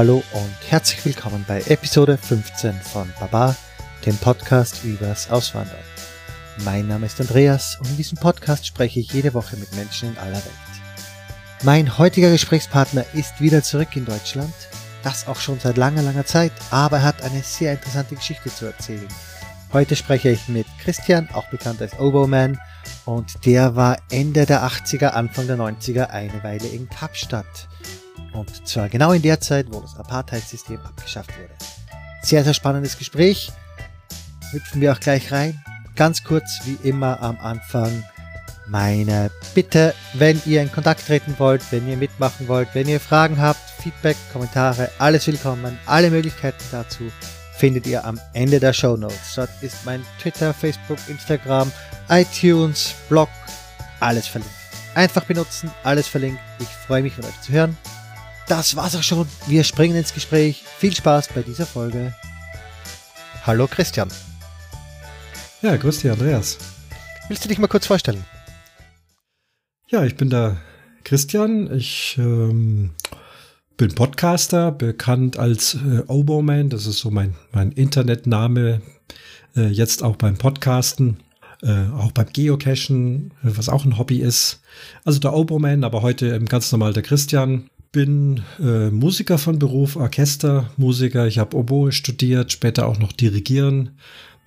Hallo und herzlich willkommen bei Episode 15 von Baba, dem Podcast übers Auswandern. Mein Name ist Andreas und in diesem Podcast spreche ich jede Woche mit Menschen in aller Welt. Mein heutiger Gesprächspartner ist wieder zurück in Deutschland, das auch schon seit langer, langer Zeit, aber er hat eine sehr interessante Geschichte zu erzählen. Heute spreche ich mit Christian, auch bekannt als Oboman, und der war Ende der 80er, Anfang der 90er eine Weile in Kapstadt. Und zwar genau in der Zeit, wo das Apartheid-System abgeschafft wurde. Sehr, sehr spannendes Gespräch. Hüpfen wir auch gleich rein. Ganz kurz, wie immer am Anfang, meine Bitte, wenn ihr in Kontakt treten wollt, wenn ihr mitmachen wollt, wenn ihr Fragen habt, Feedback, Kommentare, alles willkommen. Alle Möglichkeiten dazu findet ihr am Ende der Show Notes. Dort ist mein Twitter, Facebook, Instagram, iTunes, Blog, alles verlinkt. Einfach benutzen, alles verlinkt. Ich freue mich von euch zu hören das war's auch schon. Wir springen ins Gespräch. Viel Spaß bei dieser Folge. Hallo Christian. Ja, grüß dich, Andreas. Willst du dich mal kurz vorstellen? Ja, ich bin der Christian. Ich ähm, bin Podcaster, bekannt als äh, Oboman. Das ist so mein, mein Internetname. Äh, jetzt auch beim Podcasten. Äh, auch beim Geocachen, was auch ein Hobby ist. Also der Oboman, aber heute ganz normal der Christian bin äh, Musiker von Beruf, Orchestermusiker. Ich habe Oboe studiert, später auch noch Dirigieren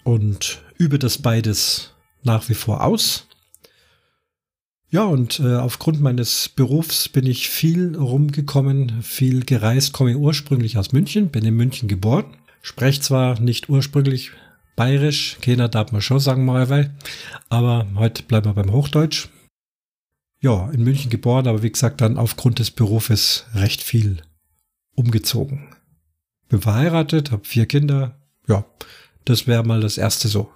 und übe das beides nach wie vor aus. Ja, und äh, aufgrund meines Berufs bin ich viel rumgekommen, viel gereist, komme ursprünglich aus München, bin in München geboren, spreche zwar nicht ursprünglich bayerisch, keiner darf man schon sagen, mal, aber heute bleiben wir beim Hochdeutsch ja, in München geboren, aber wie gesagt, dann aufgrund des Berufes recht viel umgezogen. Bin verheiratet, habe vier Kinder. Ja, das wäre mal das erste so.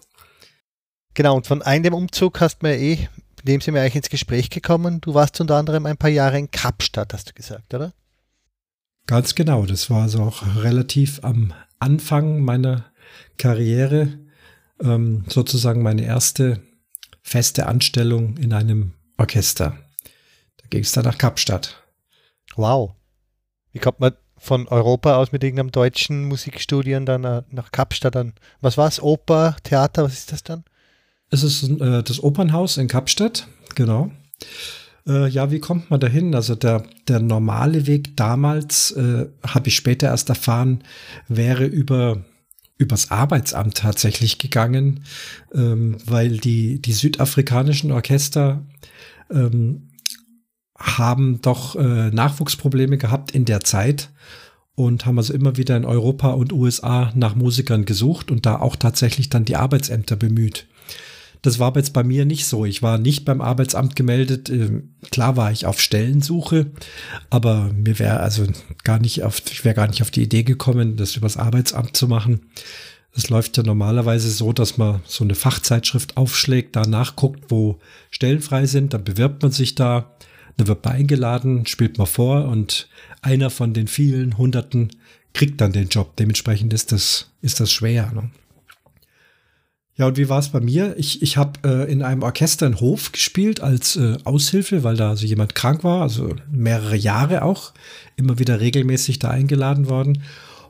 Genau, und von einem Umzug hast du mir eh, mit dem sind wir eigentlich ins Gespräch gekommen. Du warst unter anderem ein paar Jahre in Kapstadt, hast du gesagt, oder? Ganz genau, das war also auch relativ am Anfang meiner Karriere, ähm, sozusagen meine erste feste Anstellung in einem Orchester. Da ging es dann nach Kapstadt. Wow. Wie kommt man von Europa aus mit irgendeinem deutschen Musikstudien dann äh, nach Kapstadt dann? Was war es? Oper, Theater, was ist das dann? Es ist äh, das Opernhaus in Kapstadt, genau. Äh, ja, wie kommt man dahin? Also der, der normale Weg damals, äh, habe ich später erst erfahren, wäre über übers Arbeitsamt tatsächlich gegangen, ähm, weil die, die südafrikanischen Orchester ähm, haben doch äh, Nachwuchsprobleme gehabt in der Zeit und haben also immer wieder in Europa und USA nach Musikern gesucht und da auch tatsächlich dann die Arbeitsämter bemüht. Das war jetzt bei mir nicht so. Ich war nicht beim Arbeitsamt gemeldet. Ähm, klar war ich auf Stellensuche, aber mir wäre also gar nicht auf, ich wäre gar nicht auf die Idee gekommen, das übers Arbeitsamt zu machen. Es läuft ja normalerweise so, dass man so eine Fachzeitschrift aufschlägt, da nachguckt, wo Stellen frei sind, dann bewirbt man sich da, dann wird man eingeladen, spielt man vor und einer von den vielen Hunderten kriegt dann den Job. Dementsprechend ist das, ist das schwer. Ne? Ja, und wie war es bei mir? Ich, ich habe äh, in einem Orchester in Hof gespielt als äh, Aushilfe, weil da also jemand krank war, also mehrere Jahre auch, immer wieder regelmäßig da eingeladen worden.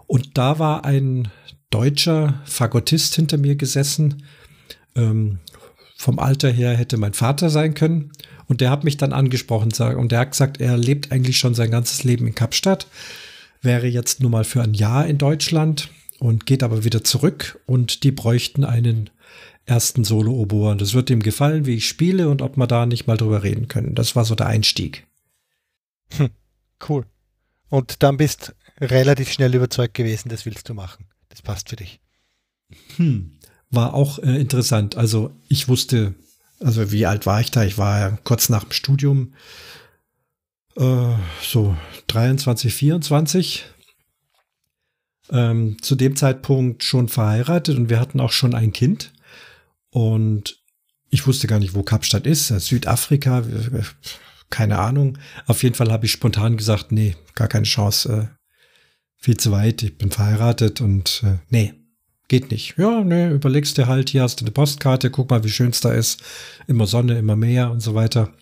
Und da war ein deutscher Fagottist hinter mir gesessen. Ähm, vom Alter her hätte mein Vater sein können. Und der hat mich dann angesprochen und der hat gesagt, er lebt eigentlich schon sein ganzes Leben in Kapstadt, wäre jetzt nur mal für ein Jahr in Deutschland und geht aber wieder zurück und die bräuchten einen ersten Solo-Oboe. Das wird ihm gefallen, wie ich spiele und ob wir da nicht mal drüber reden können. Das war so der Einstieg. Hm, cool. Und dann bist relativ schnell überzeugt gewesen, das willst du machen. Das passt für dich. Hm, war auch äh, interessant. Also ich wusste, also wie alt war ich da? Ich war ja kurz nach dem Studium, äh, so 23, 24. Ähm, zu dem Zeitpunkt schon verheiratet und wir hatten auch schon ein Kind. Und ich wusste gar nicht, wo Kapstadt ist. Südafrika, keine Ahnung. Auf jeden Fall habe ich spontan gesagt, nee, gar keine Chance. Äh, viel zu weit, ich bin verheiratet und äh, nee, geht nicht. Ja, nee, überlegst dir halt, hier hast du eine Postkarte, guck mal, wie schön es da ist. Immer Sonne, immer Meer und so weiter.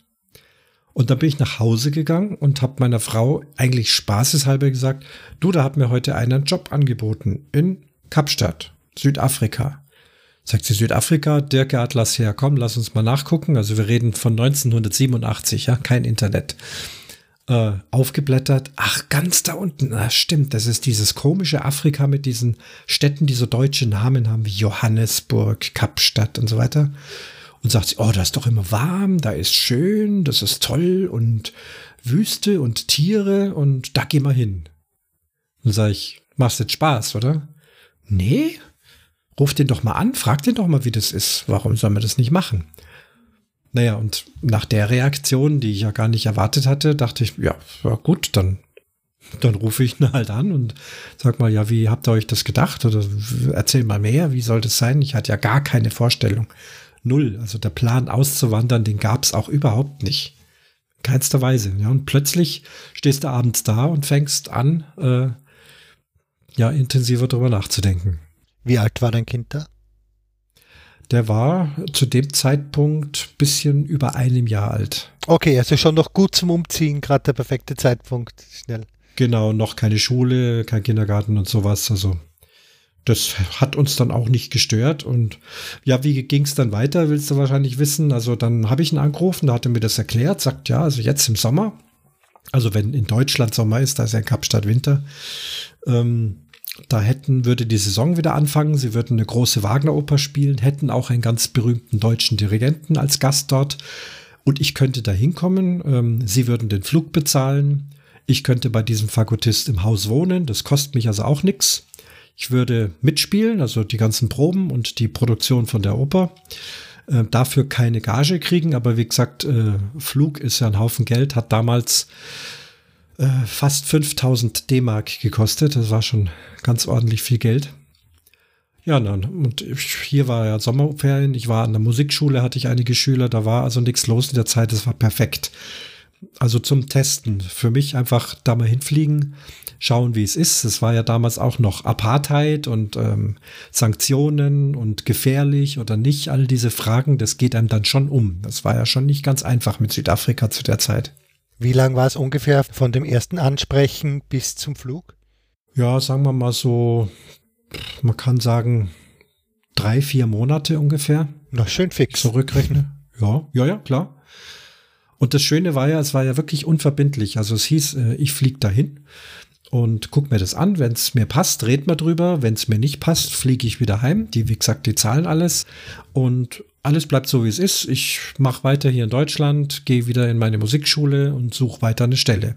Und dann bin ich nach Hause gegangen und habe meiner Frau eigentlich spaßeshalber gesagt, du, da hat mir heute einer einen Job angeboten in Kapstadt, Südafrika. Sagt sie Südafrika, Dirk Atlas her, komm, lass uns mal nachgucken. Also wir reden von 1987, ja, kein Internet. Äh, aufgeblättert, ach, ganz da unten, na, stimmt, das ist dieses komische Afrika mit diesen Städten, die so deutsche Namen haben, wie Johannesburg, Kapstadt und so weiter und sagt sie, oh, da ist doch immer warm, da ist schön, das ist toll und Wüste und Tiere und da geh mal hin. Dann sage ich, machst jetzt Spaß, oder? Nee, ruf den doch mal an, frag den doch mal, wie das ist. Warum soll man das nicht machen? Naja, und nach der Reaktion, die ich ja gar nicht erwartet hatte, dachte ich, ja, ja gut, dann, dann rufe ich ihn halt an und sag mal, ja, wie habt ihr euch das gedacht? Oder erzähl mal mehr, wie soll das sein? Ich hatte ja gar keine Vorstellung null. Also der Plan auszuwandern, den gab es auch überhaupt nicht. Keinster Weise. Ja, und plötzlich stehst du abends da und fängst an, äh, ja, intensiver darüber nachzudenken. Wie alt war dein Kind da? Der war zu dem Zeitpunkt bisschen über einem Jahr alt. Okay, also schon noch gut zum Umziehen, gerade der perfekte Zeitpunkt, schnell. Genau, noch keine Schule, kein Kindergarten und sowas. Also das hat uns dann auch nicht gestört. Und ja, wie ging es dann weiter, willst du wahrscheinlich wissen. Also dann habe ich ihn angerufen, da hat er mir das erklärt, sagt, ja, also jetzt im Sommer, also wenn in Deutschland Sommer ist, da ist ja in Kapstadt Winter, ähm, da hätten, würde die Saison wieder anfangen, sie würden eine große Wagner-Oper spielen, hätten auch einen ganz berühmten deutschen Dirigenten als Gast dort. Und ich könnte da hinkommen, ähm, sie würden den Flug bezahlen, ich könnte bei diesem Fakultist im Haus wohnen, das kostet mich also auch nichts. Ich würde mitspielen, also die ganzen Proben und die Produktion von der Oper. Äh, dafür keine Gage kriegen, aber wie gesagt, äh, Flug ist ja ein Haufen Geld, hat damals äh, fast 5000 D-Mark gekostet. Das war schon ganz ordentlich viel Geld. Ja, nein, und hier war ja Sommerferien. Ich war an der Musikschule, hatte ich einige Schüler, da war also nichts los in der Zeit. Es war perfekt. Also zum Testen. Für mich einfach da mal hinfliegen, schauen, wie es ist. Es war ja damals auch noch Apartheid und ähm, Sanktionen und gefährlich oder nicht. All diese Fragen, das geht einem dann schon um. Das war ja schon nicht ganz einfach mit Südafrika zu der Zeit. Wie lang war es ungefähr von dem ersten Ansprechen bis zum Flug? Ja, sagen wir mal so, man kann sagen, drei, vier Monate ungefähr. Noch schön fix. Zurückrechne. Ja, ja, ja, klar. Und das Schöne war ja, es war ja wirklich unverbindlich. Also es hieß, äh, ich fliege dahin und guck mir das an. Wenn es mir passt, red mal drüber. Wenn es mir nicht passt, fliege ich wieder heim. Die, wie gesagt, die zahlen alles. Und alles bleibt so, wie es ist. Ich mache weiter hier in Deutschland, gehe wieder in meine Musikschule und suche weiter eine Stelle.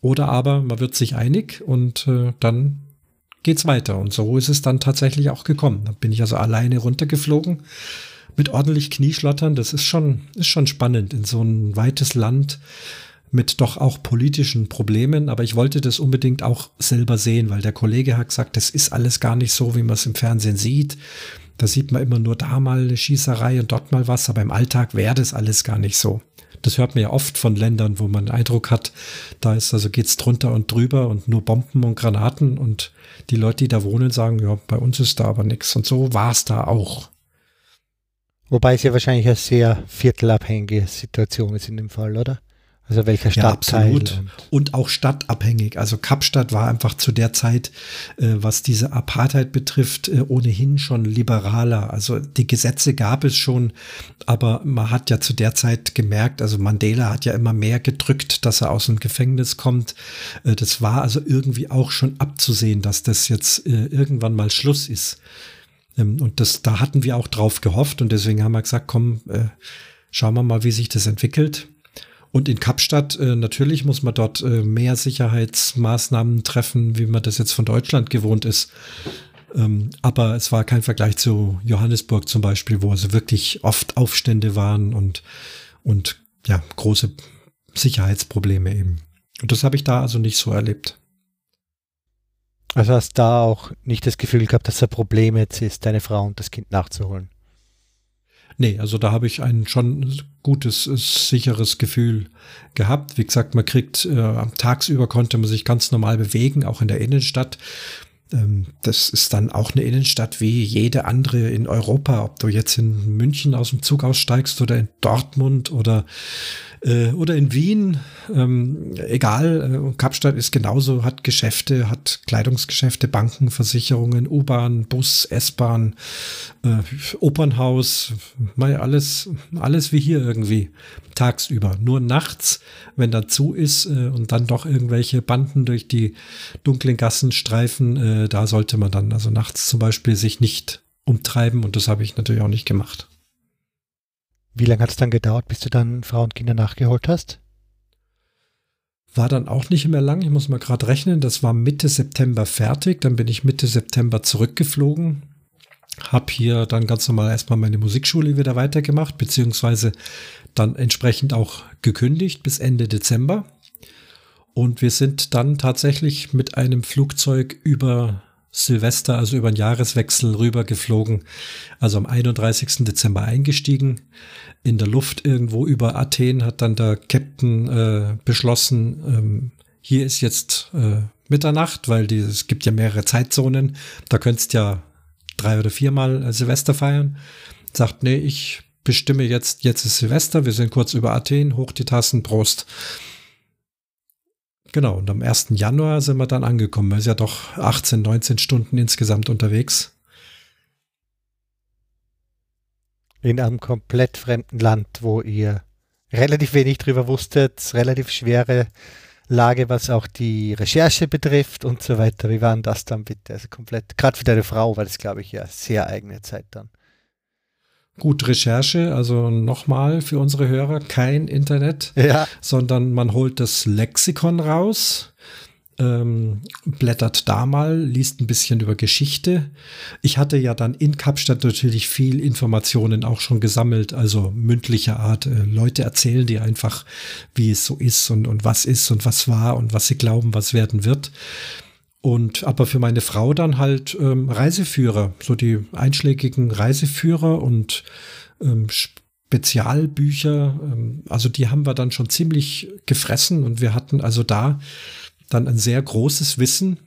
Oder aber man wird sich einig und äh, dann geht's weiter. Und so ist es dann tatsächlich auch gekommen. Da bin ich also alleine runtergeflogen mit ordentlich Knieschlottern. Das ist schon, ist schon spannend in so ein weites Land mit doch auch politischen Problemen, aber ich wollte das unbedingt auch selber sehen, weil der Kollege hat gesagt, das ist alles gar nicht so, wie man es im Fernsehen sieht. Da sieht man immer nur da mal eine Schießerei und dort mal was, aber im Alltag wäre das alles gar nicht so. Das hört man ja oft von Ländern, wo man den Eindruck hat, da ist also geht's drunter und drüber und nur Bomben und Granaten und die Leute, die da wohnen, sagen, ja, bei uns ist da aber nichts. Und so war es da auch. Wobei es ja wahrscheinlich eine sehr viertelabhängige Situation ist in dem Fall, oder? Also welcher Stadtteil? Ja, absolut. Und, und, auch stadtabhängig. Also Kapstadt war einfach zu der Zeit, äh, was diese Apartheid betrifft, äh, ohnehin schon liberaler. Also die Gesetze gab es schon, aber man hat ja zu der Zeit gemerkt, also Mandela hat ja immer mehr gedrückt, dass er aus dem Gefängnis kommt. Äh, das war also irgendwie auch schon abzusehen, dass das jetzt äh, irgendwann mal Schluss ist. Ähm, und das, da hatten wir auch drauf gehofft und deswegen haben wir gesagt, komm, äh, schauen wir mal, wie sich das entwickelt. Und in Kapstadt, äh, natürlich muss man dort äh, mehr Sicherheitsmaßnahmen treffen, wie man das jetzt von Deutschland gewohnt ist. Ähm, aber es war kein Vergleich zu Johannesburg zum Beispiel, wo also wirklich oft Aufstände waren und, und ja, große Sicherheitsprobleme eben. Und das habe ich da also nicht so erlebt. Also hast da auch nicht das Gefühl gehabt, dass ein Problem jetzt ist, deine Frau und das Kind nachzuholen? Nee, also da habe ich ein schon gutes, sicheres Gefühl gehabt. Wie gesagt, man kriegt, äh, tagsüber konnte man sich ganz normal bewegen, auch in der Innenstadt. ähm, das ist dann auch eine Innenstadt wie jede andere in Europa. Ob du jetzt in München aus dem Zug aussteigst oder in Dortmund oder äh, oder in Wien, ähm, egal, äh, Kapstadt ist genauso, hat Geschäfte, hat Kleidungsgeschäfte, Banken, Versicherungen, U-Bahn, Bus, S-Bahn, äh, Opernhaus, mal alles, alles wie hier irgendwie tagsüber. Nur nachts, wenn da zu ist äh, und dann doch irgendwelche Banden durch die dunklen Gassen streifen, äh, da sollte man dann also nachts zum Beispiel sich nicht umtreiben und das habe ich natürlich auch nicht gemacht. Wie lange hat es dann gedauert, bis du dann Frau und Kinder nachgeholt hast? War dann auch nicht mehr lang. Ich muss mal gerade rechnen. Das war Mitte September fertig. Dann bin ich Mitte September zurückgeflogen. Hab hier dann ganz normal erstmal meine Musikschule wieder weitergemacht, beziehungsweise dann entsprechend auch gekündigt bis Ende Dezember. Und wir sind dann tatsächlich mit einem Flugzeug über Silvester, also über den Jahreswechsel rübergeflogen. Also am 31. Dezember eingestiegen. In der Luft irgendwo über Athen hat dann der Captain äh, beschlossen, ähm, hier ist jetzt äh, Mitternacht, weil die, es gibt ja mehrere Zeitzonen. Da könntest ja drei oder viermal äh, Silvester feiern. Sagt, nee, ich bestimme jetzt, jetzt ist Silvester, wir sind kurz über Athen, hoch die Tassen, Prost. Genau, und am 1. Januar sind wir dann angekommen. Man ist ja doch 18, 19 Stunden insgesamt unterwegs. In einem komplett fremden Land, wo ihr relativ wenig drüber wusstet, relativ schwere Lage, was auch die Recherche betrifft und so weiter. Wie war denn das dann bitte? Also komplett, gerade für deine Frau war das, glaube ich, ja sehr eigene Zeit dann. Gut, Recherche, also nochmal für unsere Hörer, kein Internet, ja. sondern man holt das Lexikon raus, ähm, blättert da mal, liest ein bisschen über Geschichte. Ich hatte ja dann in Kapstadt natürlich viel Informationen auch schon gesammelt, also mündlicher Art. Äh, Leute erzählen dir einfach, wie es so ist und, und was ist und was war und was sie glauben, was werden wird. Und aber für meine Frau dann halt ähm, Reiseführer, so die einschlägigen Reiseführer und ähm, Spezialbücher. Ähm, also die haben wir dann schon ziemlich gefressen und wir hatten also da dann ein sehr großes Wissen.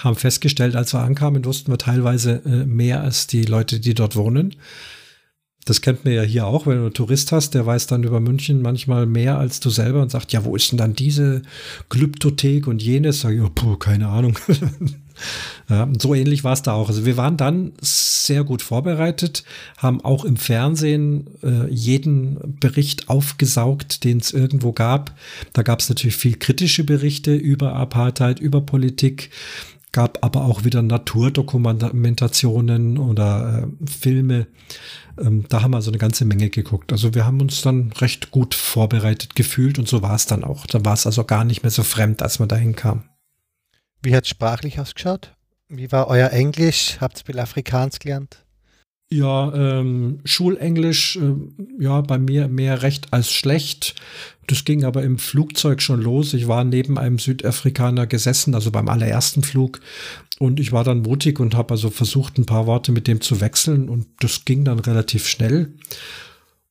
Haben festgestellt, als wir ankamen, wussten wir teilweise äh, mehr als die Leute, die dort wohnen. Das kennt man ja hier auch, wenn du einen Tourist hast, der weiß dann über München manchmal mehr als du selber und sagt, ja, wo ist denn dann diese Glyptothek und jenes? Sag ich, oh, puh, keine Ahnung. ja, so ähnlich war es da auch. Also wir waren dann sehr gut vorbereitet, haben auch im Fernsehen äh, jeden Bericht aufgesaugt, den es irgendwo gab. Da gab es natürlich viel kritische Berichte über Apartheid, über Politik gab aber auch wieder Naturdokumentationen oder äh, Filme. Ähm, da haben wir so eine ganze Menge geguckt. Also wir haben uns dann recht gut vorbereitet gefühlt und so war es dann auch. Da war es also gar nicht mehr so fremd, als man dahin kam. Wie hat es sprachlich ausgeschaut? Wie war euer Englisch? Habt ihr viel Afrikaans gelernt? Ja, ähm, Schulenglisch, äh, ja, bei mir mehr recht als schlecht. Das ging aber im Flugzeug schon los. Ich war neben einem Südafrikaner gesessen, also beim allerersten Flug. Und ich war dann mutig und habe also versucht, ein paar Worte mit dem zu wechseln. Und das ging dann relativ schnell.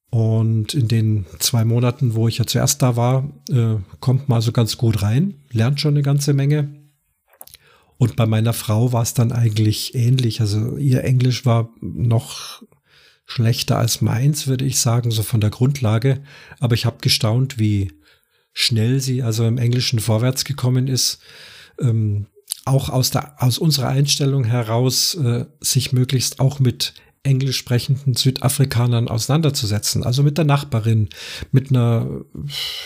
Und in den zwei Monaten, wo ich ja zuerst da war, äh, kommt man also ganz gut rein, lernt schon eine ganze Menge. Und bei meiner Frau war es dann eigentlich ähnlich. Also ihr Englisch war noch schlechter als meins, würde ich sagen, so von der Grundlage. Aber ich habe gestaunt, wie schnell sie also im Englischen vorwärts gekommen ist. Ähm, auch aus, der, aus unserer Einstellung heraus, äh, sich möglichst auch mit englisch sprechenden Südafrikanern auseinanderzusetzen. Also mit der Nachbarin, mit einer,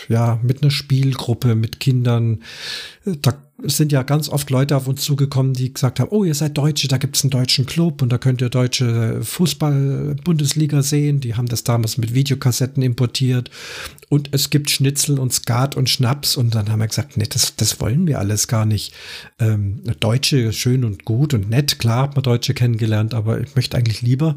ja, mit einer Spielgruppe, mit Kindern. Da es sind ja ganz oft Leute auf uns zugekommen, die gesagt haben, oh, ihr seid Deutsche, da gibt es einen deutschen Club und da könnt ihr deutsche Fußball-Bundesliga sehen. Die haben das damals mit Videokassetten importiert. Und es gibt Schnitzel und Skat und Schnaps. Und dann haben wir gesagt, nee, das, das wollen wir alles gar nicht. Ähm, Deutsche schön und gut und nett. Klar hat man Deutsche kennengelernt, aber ich möchte eigentlich lieber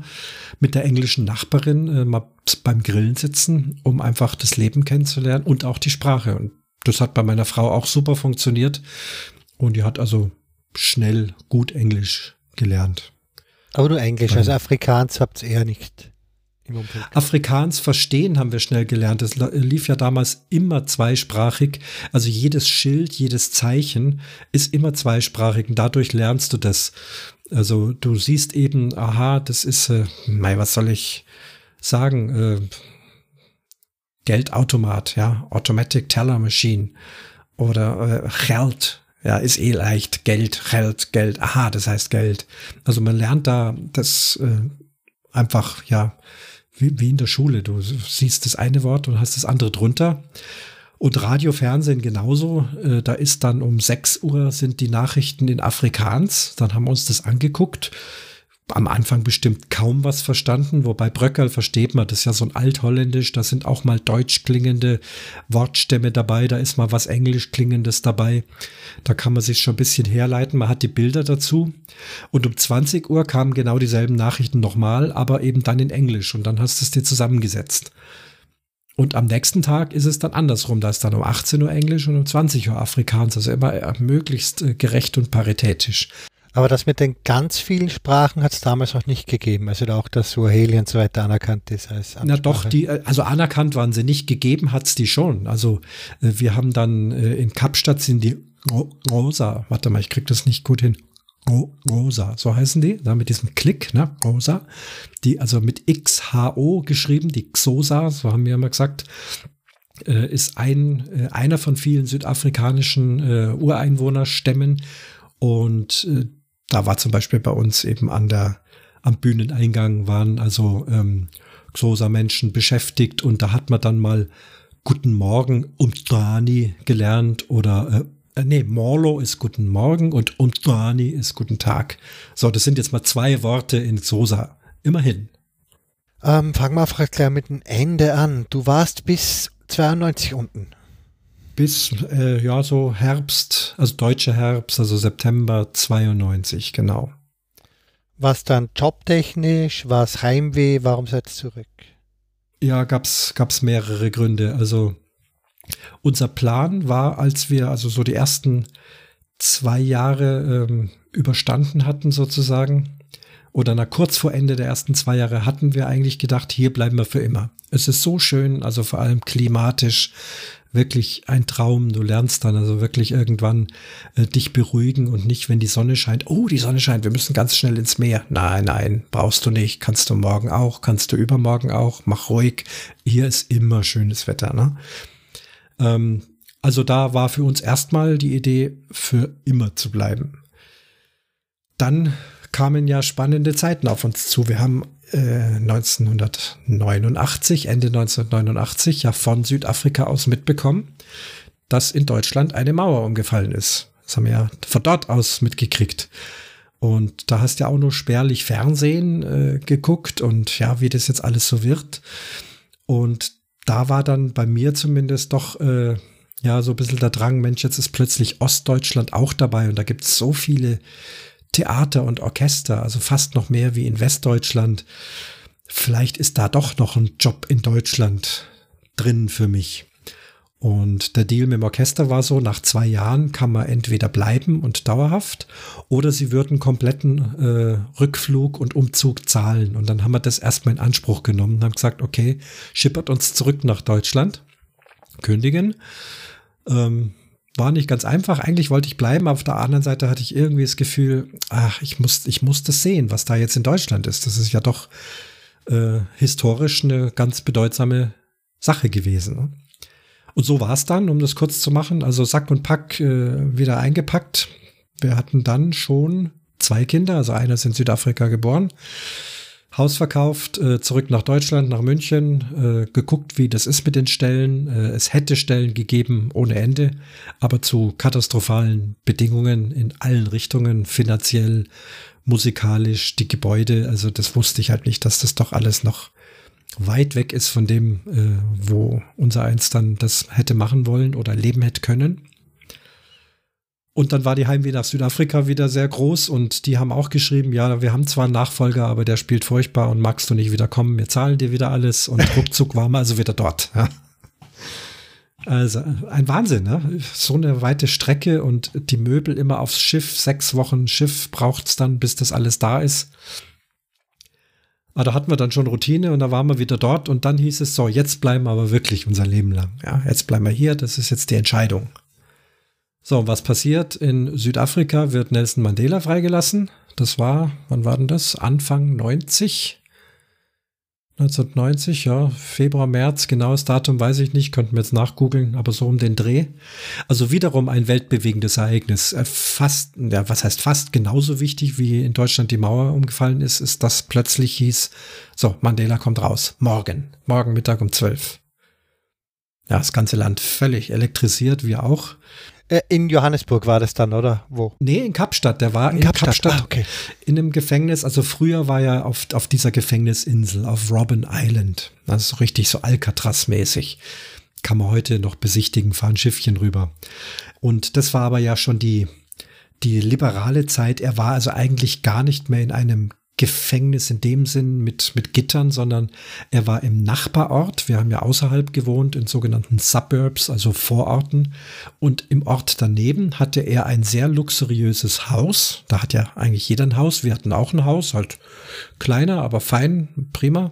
mit der englischen Nachbarin äh, mal beim Grillen sitzen, um einfach das Leben kennenzulernen und auch die Sprache. Und das hat bei meiner Frau auch super funktioniert. Und die hat also schnell gut Englisch gelernt. Aber nur Englisch, also Afrikaans habt ihr eher nicht Afrikaans verstehen haben wir schnell gelernt. Es lief ja damals immer zweisprachig. Also jedes Schild, jedes Zeichen ist immer zweisprachig und dadurch lernst du das. Also du siehst eben, aha, das ist, äh, mei, was soll ich sagen? Äh, Geldautomat, ja, Automatic Teller Machine oder äh, Geld, ja, ist eh leicht, Geld, Geld, Geld, aha, das heißt Geld. Also man lernt da das äh, einfach, ja, wie, wie in der Schule. Du siehst das eine Wort und hast das andere drunter. Und Radio, Fernsehen genauso. Äh, da ist dann um 6 Uhr sind die Nachrichten in Afrikaans. Dann haben wir uns das angeguckt am Anfang bestimmt kaum was verstanden, wobei Bröckerl versteht man, das ist ja so ein Altholländisch, da sind auch mal deutsch klingende Wortstämme dabei, da ist mal was englisch klingendes dabei. Da kann man sich schon ein bisschen herleiten, man hat die Bilder dazu. Und um 20 Uhr kamen genau dieselben Nachrichten nochmal, aber eben dann in Englisch und dann hast du es dir zusammengesetzt. Und am nächsten Tag ist es dann andersrum. Da ist dann um 18 Uhr Englisch und um 20 Uhr Afrikaans. Also immer möglichst äh, gerecht und paritätisch. Aber das mit den ganz vielen Sprachen hat es damals noch nicht gegeben. Also auch, dass Suaheli und so weiter anerkannt ist als Amtssprache. Na doch, die, also anerkannt waren sie nicht, gegeben hat es die schon. Also äh, wir haben dann äh, in Kapstadt sind die Rosa, warte mal, ich krieg das nicht gut hin. Rosa, so heißen die, da mit diesem Klick, ne, Rosa, die also mit XHO geschrieben, die Xosa, so haben wir immer gesagt, äh, ist ein, äh, einer von vielen südafrikanischen äh, Ureinwohnerstämmen und äh, da war zum Beispiel bei uns eben an der, am Bühneneingang waren also ähm, Xosa-Menschen beschäftigt und da hat man dann mal Guten Morgen Umdrani gelernt oder äh, äh, nee, Morlo ist Guten Morgen und Umdrani ist Guten Tag. So, das sind jetzt mal zwei Worte in Xosa. Immerhin. Ähm, fangen wir vielleicht gleich mit dem Ende an. Du warst bis 92 unten bis äh, ja so Herbst, also deutscher Herbst, also September 92, genau. Was dann jobtechnisch, was Heimweh, warum seid ihr zurück? Ja, gab's gab's mehrere Gründe. Also unser Plan war, als wir also so die ersten zwei Jahre ähm, überstanden hatten sozusagen, oder na kurz vor Ende der ersten zwei Jahre hatten wir eigentlich gedacht, hier bleiben wir für immer. Es ist so schön, also vor allem klimatisch wirklich ein Traum. Du lernst dann also wirklich irgendwann äh, dich beruhigen und nicht, wenn die Sonne scheint. Oh, die Sonne scheint, wir müssen ganz schnell ins Meer. Nein, nein, brauchst du nicht. Kannst du morgen auch, kannst du übermorgen auch. Mach ruhig. Hier ist immer schönes Wetter. Ne? Ähm, also da war für uns erstmal die Idee, für immer zu bleiben. Dann kamen ja spannende Zeiten auf uns zu. Wir haben 1989, äh, Ende 1989, ja von Südafrika aus mitbekommen, dass in Deutschland eine Mauer umgefallen ist. Das haben wir ja von dort aus mitgekriegt. Und da hast du ja auch nur spärlich Fernsehen äh, geguckt und ja, wie das jetzt alles so wird. Und da war dann bei mir zumindest doch äh, ja so ein bisschen der Drang, Mensch, jetzt ist plötzlich Ostdeutschland auch dabei und da gibt es so viele Theater und Orchester, also fast noch mehr wie in Westdeutschland. Vielleicht ist da doch noch ein Job in Deutschland drin für mich. Und der Deal mit dem Orchester war so, nach zwei Jahren kann man entweder bleiben und dauerhaft oder sie würden kompletten äh, Rückflug und Umzug zahlen. Und dann haben wir das erstmal in Anspruch genommen und haben gesagt, okay, schippert uns zurück nach Deutschland, kündigen. Ähm, war nicht ganz einfach. Eigentlich wollte ich bleiben, aber auf der anderen Seite hatte ich irgendwie das Gefühl, ach, ich muss, ich muss das sehen, was da jetzt in Deutschland ist. Das ist ja doch äh, historisch eine ganz bedeutsame Sache gewesen. Ne? Und so war es dann, um das kurz zu machen. Also Sack und Pack äh, wieder eingepackt. Wir hatten dann schon zwei Kinder, also einer ist in Südafrika geboren. Haus verkauft, äh, zurück nach Deutschland, nach München, äh, geguckt, wie das ist mit den Stellen. Äh, es hätte Stellen gegeben ohne Ende, aber zu katastrophalen Bedingungen in allen Richtungen, finanziell, musikalisch, die Gebäude. Also das wusste ich halt nicht, dass das doch alles noch weit weg ist von dem, wo unser eins dann das hätte machen wollen oder leben hätte können. Und dann war die Heimweh nach Südafrika wieder sehr groß und die haben auch geschrieben, ja, wir haben zwar einen Nachfolger, aber der spielt furchtbar und magst du nicht wieder kommen, wir zahlen dir wieder alles und ruckzuck waren wir also wieder dort. Ja. Also ein Wahnsinn, ne? So eine weite Strecke und die Möbel immer aufs Schiff, sechs Wochen Schiff braucht es dann, bis das alles da ist. Aber da hatten wir dann schon Routine und da waren wir wieder dort und dann hieß es so, jetzt bleiben wir aber wirklich unser Leben lang. Ja, jetzt bleiben wir hier, das ist jetzt die Entscheidung. So, was passiert? In Südafrika wird Nelson Mandela freigelassen. Das war, wann war denn das? Anfang 90? 1990, ja, Februar, März, genaues Datum weiß ich nicht, könnten wir jetzt nachgoogeln, aber so um den Dreh. Also wiederum ein weltbewegendes Ereignis. Äh, fast, ja, was heißt fast genauso wichtig, wie in Deutschland die Mauer umgefallen ist, ist, dass plötzlich hieß, so, Mandela kommt raus, morgen, morgen Mittag um 12. Ja, das ganze Land völlig elektrisiert, wir auch. Äh, in Johannesburg war das dann, oder? Wo? Nee, in Kapstadt. Der war in, in Kapstadt, Kapstadt ah, okay. in einem Gefängnis. Also früher war er auf, auf dieser Gefängnisinsel, auf Robben Island. Also so richtig so Alcatraz-mäßig. Kann man heute noch besichtigen, fahren Schiffchen rüber. Und das war aber ja schon die, die liberale Zeit. Er war also eigentlich gar nicht mehr in einem Gefängnis in dem Sinn mit, mit Gittern, sondern er war im Nachbarort. Wir haben ja außerhalb gewohnt, in sogenannten Suburbs, also Vororten. Und im Ort daneben hatte er ein sehr luxuriöses Haus. Da hat ja eigentlich jeder ein Haus. Wir hatten auch ein Haus, halt kleiner, aber fein, prima.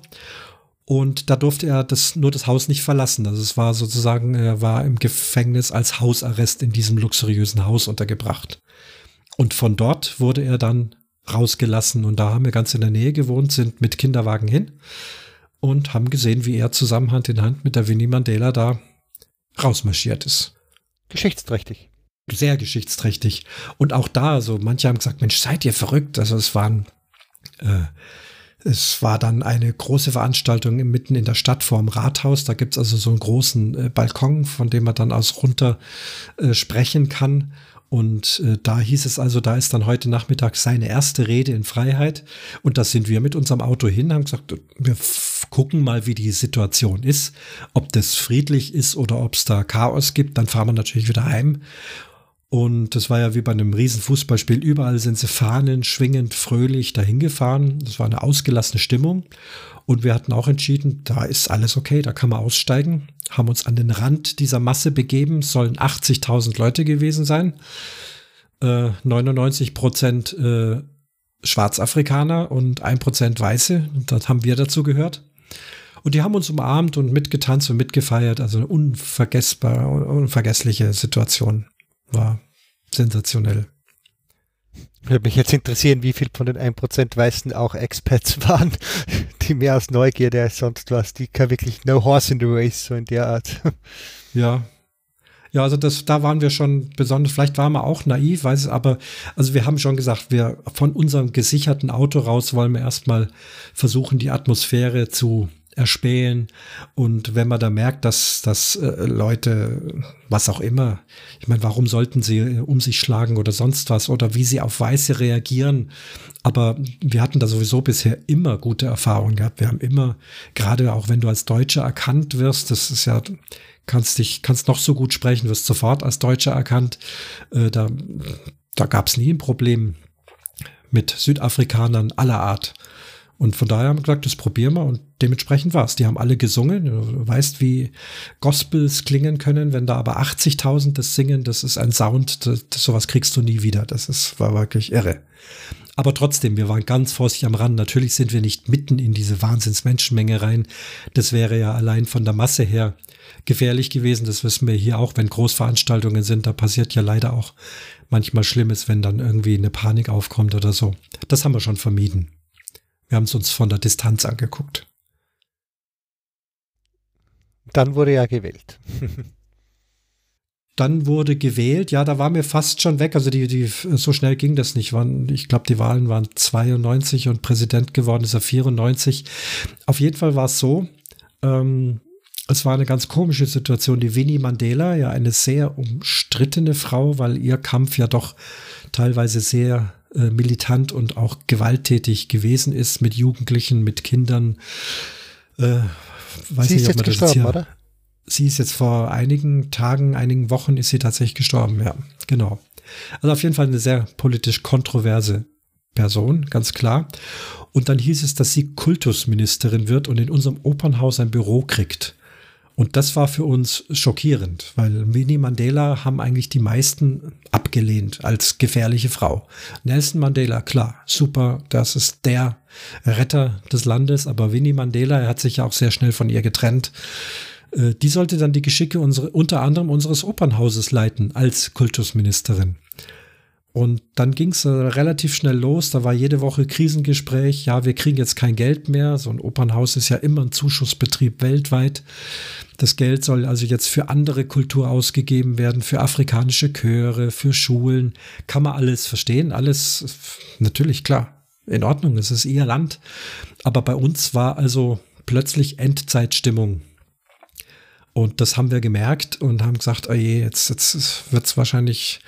Und da durfte er das, nur das Haus nicht verlassen. Also es war sozusagen, er war im Gefängnis als Hausarrest in diesem luxuriösen Haus untergebracht. Und von dort wurde er dann rausgelassen. Und da haben wir ganz in der Nähe gewohnt, sind mit Kinderwagen hin und haben gesehen, wie er zusammen Hand in Hand mit der Winnie Mandela da rausmarschiert ist. Geschichtsträchtig. Sehr geschichtsträchtig. Und auch da, so manche haben gesagt, Mensch, seid ihr verrückt? Also es waren, äh, es war dann eine große Veranstaltung mitten in der Stadt vor dem Rathaus. Da gibt's also so einen großen äh, Balkon, von dem man dann aus runter äh, sprechen kann. Und äh, da hieß es also, da ist dann heute Nachmittag seine erste Rede in Freiheit. Und da sind wir mit unserem Auto hin, haben gesagt, wir gucken mal, wie die Situation ist, ob das friedlich ist oder ob es da Chaos gibt. Dann fahren wir natürlich wieder heim. Und das war ja wie bei einem riesen Fußballspiel. Überall sind sie Fahnen schwingend, fröhlich dahin gefahren. Das war eine ausgelassene Stimmung. Und wir hatten auch entschieden, da ist alles okay, da kann man aussteigen. Haben uns an den Rand dieser Masse begeben, sollen 80.000 Leute gewesen sein. Äh, 99 Prozent äh, Schwarzafrikaner und 1 Prozent Weiße. Das haben wir dazu gehört. Und die haben uns umarmt und mitgetanzt und mitgefeiert. Also eine unvergessbare, unvergessliche Situation. War sensationell. Würde mich jetzt interessieren, wie viel von den 1% Weißen auch Expats waren, die mehr aus Neugierde als sonst was. Die kann wirklich no horse in the race, so in der Art. Ja. Ja, also das, da waren wir schon besonders, vielleicht waren wir auch naiv, weiß es, aber also wir haben schon gesagt, wir von unserem gesicherten Auto raus wollen wir erstmal versuchen, die Atmosphäre zu erspähen. Und wenn man da merkt, dass, dass äh, Leute, was auch immer, ich meine, warum sollten sie äh, um sich schlagen oder sonst was oder wie sie auf Weiße reagieren. Aber wir hatten da sowieso bisher immer gute Erfahrungen gehabt. Wir haben immer, gerade auch wenn du als Deutscher erkannt wirst, das ist ja, kannst dich, kannst noch so gut sprechen, wirst sofort als Deutscher erkannt. Äh, da da gab es nie ein Problem mit Südafrikanern aller Art. Und von daher haben wir gesagt, das probieren wir und dementsprechend war es. Die haben alle gesungen. Du weißt, wie Gospels klingen können, wenn da aber 80.000 das singen, das ist ein Sound, das, das, sowas kriegst du nie wieder. Das ist, war wirklich irre. Aber trotzdem, wir waren ganz vorsichtig am Rand. Natürlich sind wir nicht mitten in diese Wahnsinnsmenschenmenge rein. Das wäre ja allein von der Masse her gefährlich gewesen. Das wissen wir hier auch, wenn Großveranstaltungen sind. Da passiert ja leider auch manchmal Schlimmes, wenn dann irgendwie eine Panik aufkommt oder so. Das haben wir schon vermieden. Wir haben es uns von der Distanz angeguckt. Dann wurde ja gewählt. Dann wurde gewählt, ja, da war mir fast schon weg. Also die, die, so schnell ging das nicht. ich glaube, die Wahlen waren 92 und Präsident geworden ist er 94. Auf jeden Fall war es so, ähm, es war eine ganz komische Situation. Die Winnie Mandela, ja eine sehr umstrittene Frau, weil ihr Kampf ja doch teilweise sehr äh, militant und auch gewalttätig gewesen ist mit Jugendlichen, mit Kindern. Äh, weiß sie nicht, ist jetzt gestorben, oder? Sie ist jetzt vor einigen Tagen, einigen Wochen ist sie tatsächlich gestorben, ja, genau. Also auf jeden Fall eine sehr politisch kontroverse Person, ganz klar. Und dann hieß es, dass sie Kultusministerin wird und in unserem Opernhaus ein Büro kriegt. Und das war für uns schockierend, weil Winnie Mandela haben eigentlich die meisten abgelehnt als gefährliche Frau. Nelson Mandela, klar, super, das ist der Retter des Landes, aber Winnie Mandela, er hat sich ja auch sehr schnell von ihr getrennt. Äh, die sollte dann die Geschicke unsere, unter anderem unseres Opernhauses leiten als Kultusministerin. Und dann ging es äh, relativ schnell los. Da war jede Woche Krisengespräch. Ja, wir kriegen jetzt kein Geld mehr. So ein Opernhaus ist ja immer ein Zuschussbetrieb weltweit. Das Geld soll also jetzt für andere Kultur ausgegeben werden, für afrikanische Chöre, für Schulen. Kann man alles verstehen. Alles natürlich klar. In Ordnung. Es ist ihr Land. Aber bei uns war also plötzlich Endzeitstimmung. Und das haben wir gemerkt und haben gesagt, oh je, jetzt, jetzt wird es wahrscheinlich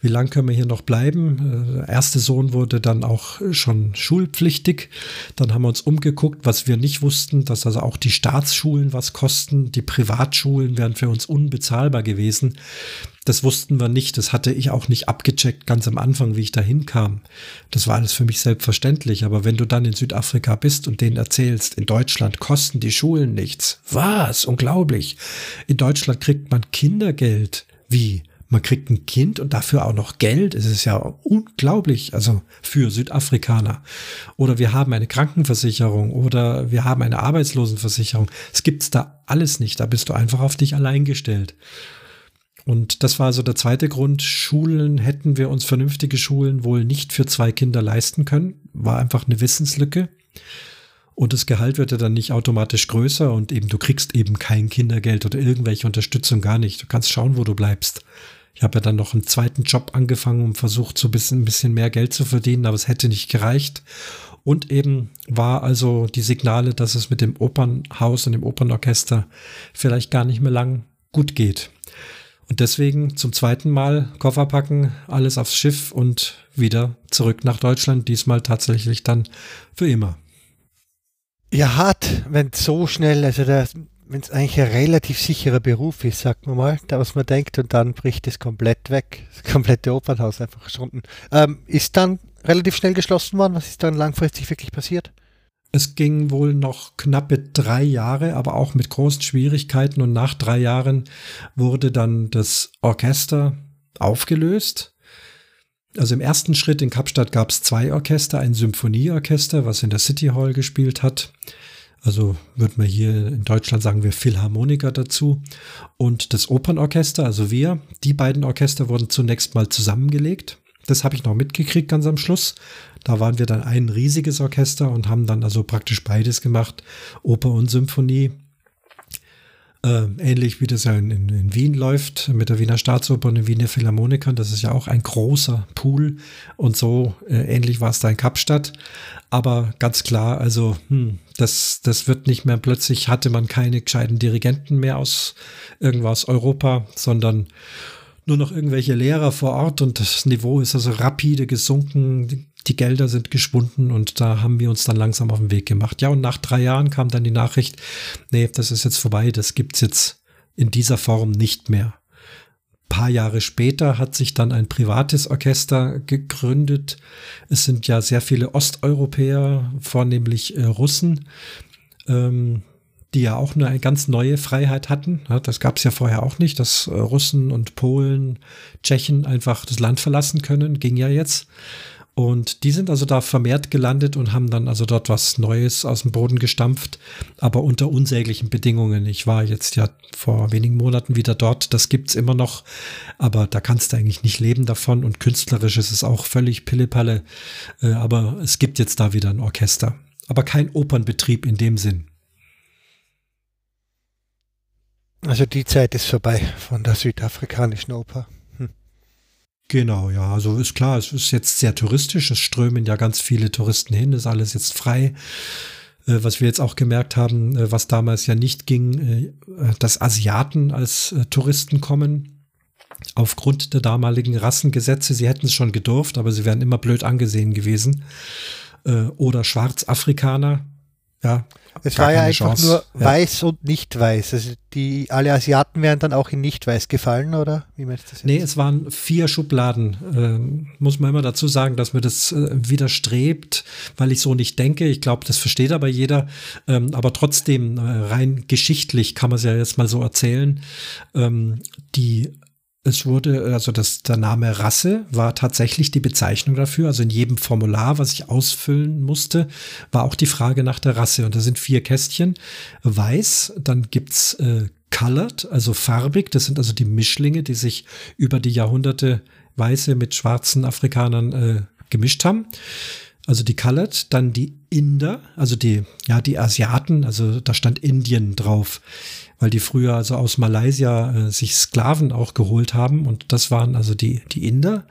wie lange können wir hier noch bleiben? Der äh, erste Sohn wurde dann auch schon schulpflichtig. Dann haben wir uns umgeguckt, was wir nicht wussten, dass also auch die Staatsschulen was kosten. Die Privatschulen wären für uns unbezahlbar gewesen. Das wussten wir nicht. Das hatte ich auch nicht abgecheckt ganz am Anfang, wie ich da hinkam. Das war alles für mich selbstverständlich. Aber wenn du dann in Südafrika bist und denen erzählst, in Deutschland kosten die Schulen nichts. Was? Unglaublich. In Deutschland kriegt man Kindergeld. Wie? Man kriegt ein Kind und dafür auch noch Geld. Es ist ja unglaublich, also für Südafrikaner. Oder wir haben eine Krankenversicherung oder wir haben eine Arbeitslosenversicherung. Es gibt's da alles nicht. Da bist du einfach auf dich allein gestellt. Und das war also der zweite Grund. Schulen hätten wir uns vernünftige Schulen wohl nicht für zwei Kinder leisten können. War einfach eine Wissenslücke. Und das Gehalt wird ja dann nicht automatisch größer und eben du kriegst eben kein Kindergeld oder irgendwelche Unterstützung gar nicht. Du kannst schauen, wo du bleibst. Ich habe ja dann noch einen zweiten Job angefangen und versucht, so ein bisschen, ein bisschen mehr Geld zu verdienen, aber es hätte nicht gereicht. Und eben war also die Signale, dass es mit dem Opernhaus und dem Opernorchester vielleicht gar nicht mehr lang gut geht. Und deswegen zum zweiten Mal Koffer packen, alles aufs Schiff und wieder zurück nach Deutschland, diesmal tatsächlich dann für immer. Ja, hart, wenn so schnell, also der wenn es eigentlich ein relativ sicherer Beruf ist, sagt man mal, da was man denkt, und dann bricht es komplett weg, das komplette Opernhaus einfach verschwunden. Ähm, ist dann relativ schnell geschlossen worden? Was ist dann langfristig wirklich passiert? Es ging wohl noch knappe drei Jahre, aber auch mit großen Schwierigkeiten. Und nach drei Jahren wurde dann das Orchester aufgelöst. Also im ersten Schritt in Kapstadt gab es zwei Orchester, ein Symphonieorchester, was in der City Hall gespielt hat also würde man hier in Deutschland sagen wir Philharmoniker dazu. Und das Opernorchester, also wir, die beiden Orchester wurden zunächst mal zusammengelegt. Das habe ich noch mitgekriegt ganz am Schluss. Da waren wir dann ein riesiges Orchester und haben dann also praktisch beides gemacht, Oper und Symphonie. Äh, ähnlich wie das ja in, in, in, Wien läuft mit der Wiener Staatsoper und den Wiener Philharmonikern. Das ist ja auch ein großer Pool und so äh, ähnlich war es da in Kapstadt. Aber ganz klar, also hm, das, das wird nicht mehr. Plötzlich, hatte man keine gescheiten Dirigenten mehr aus irgendwo aus Europa, sondern nur noch irgendwelche Lehrer vor Ort. Und das Niveau ist also rapide gesunken. Die Gelder sind geschwunden. Und da haben wir uns dann langsam auf den Weg gemacht. Ja, und nach drei Jahren kam dann die Nachricht, nee, das ist jetzt vorbei, das gibt's jetzt in dieser Form nicht mehr. Ein paar Jahre später hat sich dann ein privates Orchester gegründet. Es sind ja sehr viele Osteuropäer, vornehmlich äh, Russen, ähm, die ja auch eine ganz neue Freiheit hatten. Das gab es ja vorher auch nicht, dass äh, Russen und Polen, Tschechen einfach das Land verlassen können, ging ja jetzt. Und die sind also da vermehrt gelandet und haben dann also dort was Neues aus dem Boden gestampft, aber unter unsäglichen Bedingungen. Ich war jetzt ja vor wenigen Monaten wieder dort, das gibt's immer noch, aber da kannst du eigentlich nicht leben davon und künstlerisch ist es auch völlig Pillepalle, äh, aber es gibt jetzt da wieder ein Orchester, aber kein Opernbetrieb in dem Sinn. Also die Zeit ist vorbei von der südafrikanischen Oper. Genau, ja, also ist klar, es ist jetzt sehr touristisch, es strömen ja ganz viele Touristen hin, ist alles jetzt frei. Äh, was wir jetzt auch gemerkt haben, äh, was damals ja nicht ging, äh, dass Asiaten als Touristen kommen. Aufgrund der damaligen Rassengesetze, sie hätten es schon gedurft, aber sie wären immer blöd angesehen gewesen. Oder Schwarzafrikaner, ja. Es war ja einfach Chance. nur ja. weiß und nicht weiß. Also die, alle Asiaten wären dann auch in nicht weiß gefallen, oder? Wie meinst du das jetzt? Nee, es waren vier Schubladen. Ähm, muss man immer dazu sagen, dass mir das äh, widerstrebt, weil ich so nicht denke. Ich glaube, das versteht aber jeder. Ähm, aber trotzdem, äh, rein geschichtlich kann man es ja jetzt mal so erzählen. Ähm, die es wurde, also das, der Name Rasse war tatsächlich die Bezeichnung dafür. Also in jedem Formular, was ich ausfüllen musste, war auch die Frage nach der Rasse. Und da sind vier Kästchen. Weiß, dann gibt's äh, colored, also farbig. Das sind also die Mischlinge, die sich über die Jahrhunderte Weiße mit schwarzen Afrikanern äh, gemischt haben. Also die Colored, dann die Inder, also die, ja, die Asiaten, also da stand Indien drauf weil die früher also aus Malaysia äh, sich Sklaven auch geholt haben und das waren also die, die Inder.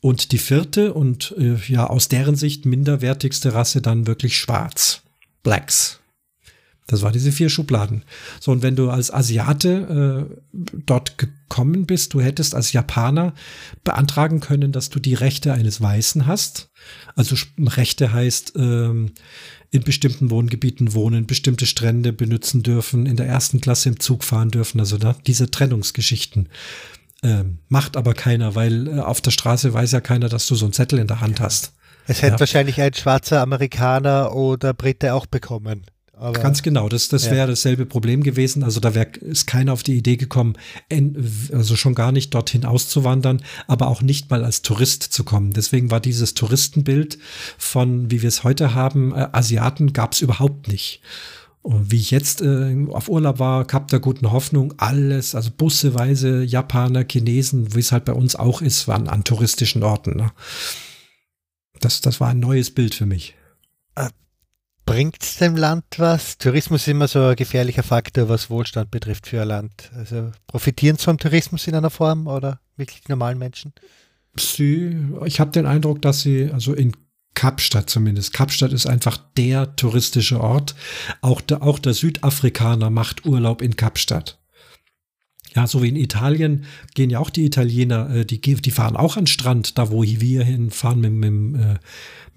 Und die vierte und äh, ja aus deren Sicht minderwertigste Rasse dann wirklich schwarz. Blacks. Das waren diese vier Schubladen. So, und wenn du als Asiate äh, dort gekommen bist, du hättest als Japaner beantragen können, dass du die Rechte eines Weißen hast. Also Rechte heißt, ähm, in bestimmten Wohngebieten wohnen, bestimmte Strände benutzen dürfen, in der ersten Klasse im Zug fahren dürfen. Also da, diese Trennungsgeschichten. Ähm, macht aber keiner, weil äh, auf der Straße weiß ja keiner, dass du so einen Zettel in der Hand hast. Es hätte ja. wahrscheinlich ein schwarzer Amerikaner oder Brite auch bekommen. Aber, Ganz genau, das, das ja. wäre dasselbe Problem gewesen. Also da wäre ist keiner auf die Idee gekommen, also schon gar nicht dorthin auszuwandern, aber auch nicht mal als Tourist zu kommen. Deswegen war dieses Touristenbild von, wie wir es heute haben, äh, Asiaten gab es überhaupt nicht. Und wie ich jetzt äh, auf Urlaub war, Kap der guten Hoffnung, alles, also busseweise Japaner, Chinesen, wie es halt bei uns auch ist, waren an touristischen Orten. Ne? Das, das war ein neues Bild für mich. Bringt es dem Land was? Tourismus ist immer so ein gefährlicher Faktor, was Wohlstand betrifft für ein Land. Also profitieren sie vom Tourismus in einer Form oder wirklich die normalen Menschen? Sie, ich habe den Eindruck, dass sie, also in Kapstadt zumindest. Kapstadt ist einfach der touristische Ort. Auch der, auch der Südafrikaner macht Urlaub in Kapstadt. Ja, so wie in Italien gehen ja auch die Italiener, äh, die, die fahren auch an Strand, da wo wir hinfahren mit, mit, äh,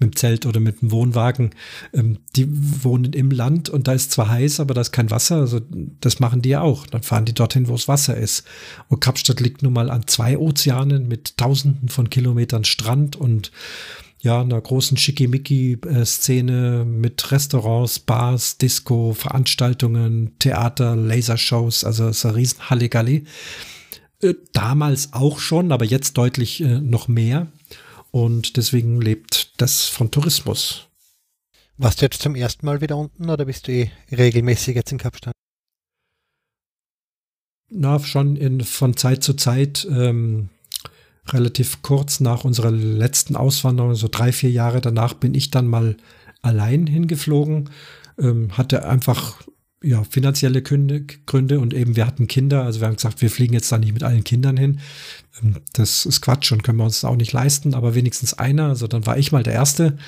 mit dem Zelt oder mit dem Wohnwagen. Ähm, die wohnen im Land und da ist zwar heiß, aber da ist kein Wasser. Also das machen die ja auch. Dann fahren die dorthin, wo es Wasser ist. Und Kapstadt liegt nun mal an zwei Ozeanen mit Tausenden von Kilometern Strand und ja, einer großen Schickimicki-Szene mit Restaurants, Bars, Disco, Veranstaltungen, Theater, Lasershows, also es ist ein riesen Halligalli. Äh, damals auch schon, aber jetzt deutlich äh, noch mehr. Und deswegen lebt das von Tourismus. Warst du jetzt zum ersten Mal wieder unten oder bist du eh regelmäßig jetzt in Kapstadt? Na, schon in, von Zeit zu Zeit, ähm, relativ kurz nach unserer letzten Auswanderung, so drei, vier Jahre danach, bin ich dann mal allein hingeflogen. Ähm, hatte einfach ja, finanzielle Gründe, Gründe und eben wir hatten Kinder, also wir haben gesagt, wir fliegen jetzt da nicht mit allen Kindern hin. Ähm, das ist Quatsch und können wir uns auch nicht leisten, aber wenigstens einer, also dann war ich mal der Erste,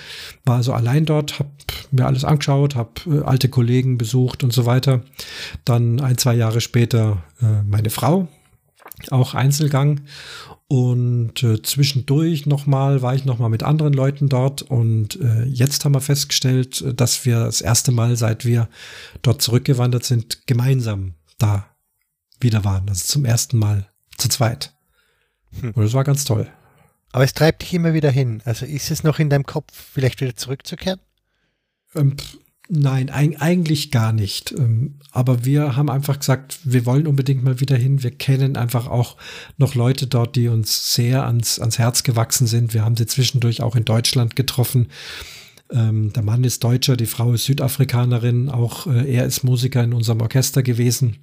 war also allein dort, habe mir alles angeschaut, habe äh, alte Kollegen besucht und so weiter. Dann ein, zwei Jahre später äh, meine Frau, auch Einzelgang und äh, zwischendurch nochmal war ich nochmal mit anderen Leuten dort und äh, jetzt haben wir festgestellt, äh, dass wir das erste Mal, seit wir dort zurückgewandert sind, gemeinsam da wieder waren. Also zum ersten Mal zu zweit. Hm. Und das war ganz toll. Aber es treibt dich immer wieder hin. Also ist es noch in deinem Kopf, vielleicht wieder zurückzukehren? Ähm, Nein, eigentlich gar nicht. Ähm, aber wir haben einfach gesagt, wir wollen unbedingt mal wieder hin. Wir kennen einfach auch noch Leute dort, die uns sehr ans, ans Herz gewachsen sind. Wir haben sie zwischendurch auch in Deutschland getroffen. Ähm, der Mann ist Deutscher, die Frau ist Südafrikanerin. Auch äh, er ist Musiker in unserem Orchester gewesen.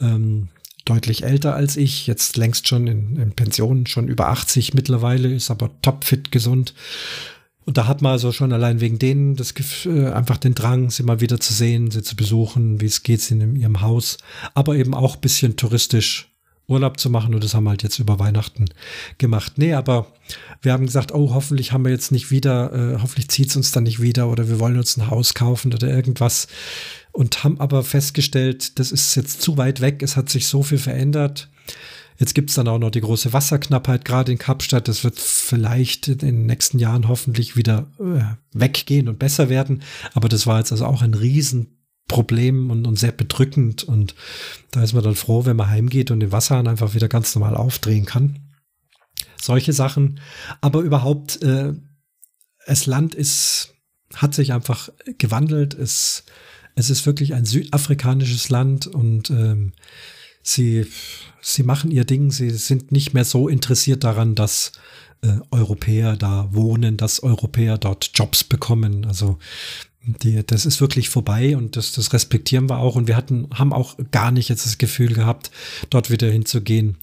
Ähm, deutlich älter als ich, jetzt längst schon in, in Pension, schon über 80 mittlerweile, ist aber topfit gesund. Und da hat man also schon allein wegen denen das äh, einfach den Drang, sie mal wieder zu sehen, sie zu besuchen, wie es geht in ihrem Haus, aber eben auch bisschen touristisch Urlaub zu machen. Und das haben wir halt jetzt über Weihnachten gemacht. Nee, aber wir haben gesagt, oh, hoffentlich haben wir jetzt nicht wieder, äh, hoffentlich zieht es uns dann nicht wieder oder wir wollen uns ein Haus kaufen oder irgendwas. Und haben aber festgestellt, das ist jetzt zu weit weg, es hat sich so viel verändert Jetzt gibt es dann auch noch die große Wasserknappheit, gerade in Kapstadt. Das wird vielleicht in den nächsten Jahren hoffentlich wieder äh, weggehen und besser werden. Aber das war jetzt also auch ein Riesenproblem und, und sehr bedrückend. Und da ist man dann froh, wenn man heimgeht und den Wasserhahn einfach wieder ganz normal aufdrehen kann. Solche Sachen. Aber überhaupt, äh, das Land ist, hat sich einfach gewandelt. Es, es ist wirklich ein südafrikanisches Land und ähm, sie, sie machen ihr Ding, sie sind nicht mehr so interessiert daran, dass äh, Europäer da wohnen, dass Europäer dort Jobs bekommen. Also die, das ist wirklich vorbei und das, das respektieren wir auch. Und wir hatten, haben auch gar nicht jetzt das Gefühl gehabt, dort wieder hinzugehen.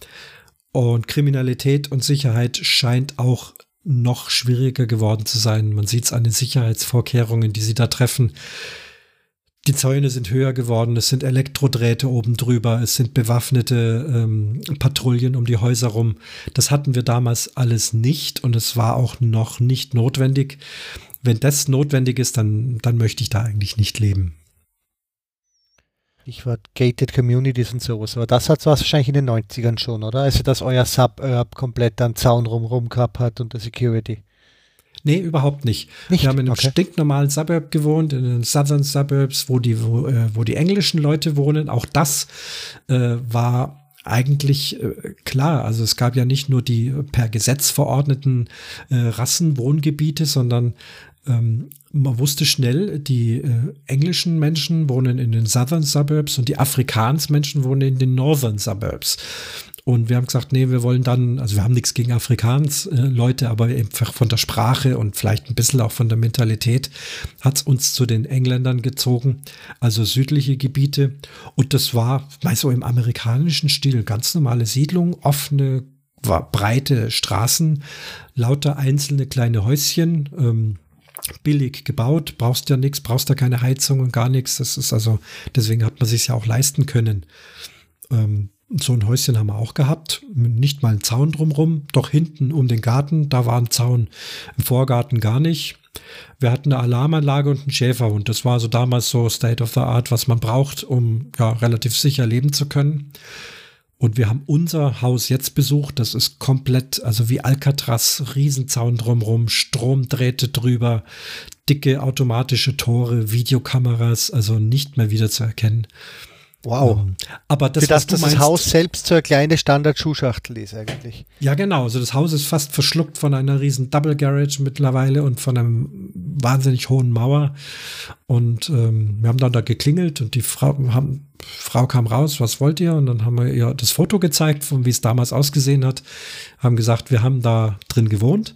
Und Kriminalität und Sicherheit scheint auch noch schwieriger geworden zu sein. Man sieht es an den Sicherheitsvorkehrungen, die sie da treffen. Die Zäune sind höher geworden, es sind Elektrodrähte oben drüber, es sind bewaffnete ähm, Patrouillen um die Häuser rum. Das hatten wir damals alles nicht und es war auch noch nicht notwendig. Wenn das notwendig ist, dann, dann möchte ich da eigentlich nicht leben. Stichwort Gated Communities und sowas. Aber das hat es wahrscheinlich in den 90ern schon, oder? Also, dass euer Suburb komplett am Zaun rum gehabt hat und der Security. Nee, überhaupt nicht. nicht? Wir haben in einem okay. stinknormalen Suburb gewohnt, in den Southern Suburbs, wo die, wo, äh, wo die englischen Leute wohnen. Auch das äh, war eigentlich äh, klar. Also es gab ja nicht nur die per Gesetz verordneten äh, Rassenwohngebiete, sondern ähm, man wusste schnell, die äh, englischen Menschen wohnen in den Southern Suburbs und die Afrikaans-Menschen wohnen in den Northern Suburbs. Und wir haben gesagt, nee, wir wollen dann, also wir haben nichts gegen Afrikaans äh, Leute, aber einfach von der Sprache und vielleicht ein bisschen auch von der Mentalität hat es uns zu den Engländern gezogen, also südliche Gebiete. Und das war mal so im amerikanischen Stil, ganz normale Siedlung, offene, breite Straßen, lauter einzelne kleine Häuschen, ähm, billig gebaut, brauchst ja nichts, brauchst ja keine Heizung und gar nichts. Das ist also, deswegen hat man sich ja auch leisten können. Ähm, so ein Häuschen haben wir auch gehabt. Nicht mal ein Zaun drumrum, doch hinten um den Garten, da war ein Zaun. Im Vorgarten gar nicht. Wir hatten eine Alarmanlage und einen Schäferhund. Das war so damals so State of the Art, was man braucht, um ja relativ sicher leben zu können. Und wir haben unser Haus jetzt besucht. Das ist komplett, also wie Alcatraz, Riesenzaun drumrum, Stromdrähte drüber, dicke automatische Tore, Videokameras, also nicht mehr wieder zu erkennen. Wow. Ähm, aber das, Für das, dass das Haus selbst so eine kleine Standard-Schuhschachtel ist eigentlich. Ja, genau. Also das Haus ist fast verschluckt von einer riesen Double Garage mittlerweile und von einem wahnsinnig hohen Mauer. Und ähm, wir haben dann da geklingelt und die Frau, haben, Frau kam raus, was wollt ihr? Und dann haben wir ihr das Foto gezeigt, von wie es damals ausgesehen hat. Haben gesagt, wir haben da drin gewohnt.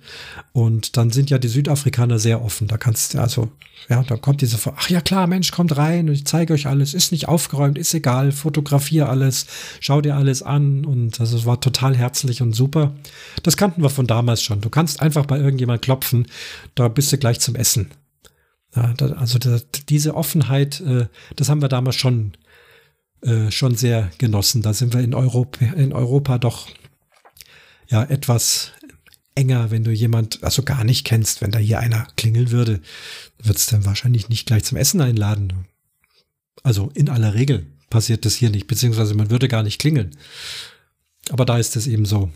Und dann sind ja die Südafrikaner sehr offen. Da kannst du, also, ja, da kommt diese, ach ja klar, Mensch, kommt rein und ich zeige euch alles. Ist nicht aufgeräumt, ist egal, fotografiere alles, schau dir alles an. Und also es war total herzlich und super. Das kannten wir von damals schon. Du kannst einfach bei irgendjemand klopfen, da bist du gleich zum Essen. Ja, da, also da, diese Offenheit, äh, das haben wir damals schon, äh, schon sehr genossen. Da sind wir in Europa, in Europa doch ja etwas enger, wenn du jemand, also gar nicht kennst, wenn da hier einer klingeln würde, wird es dann wahrscheinlich nicht gleich zum Essen einladen. Also in aller Regel passiert das hier nicht, beziehungsweise man würde gar nicht klingeln. Aber da ist es eben so.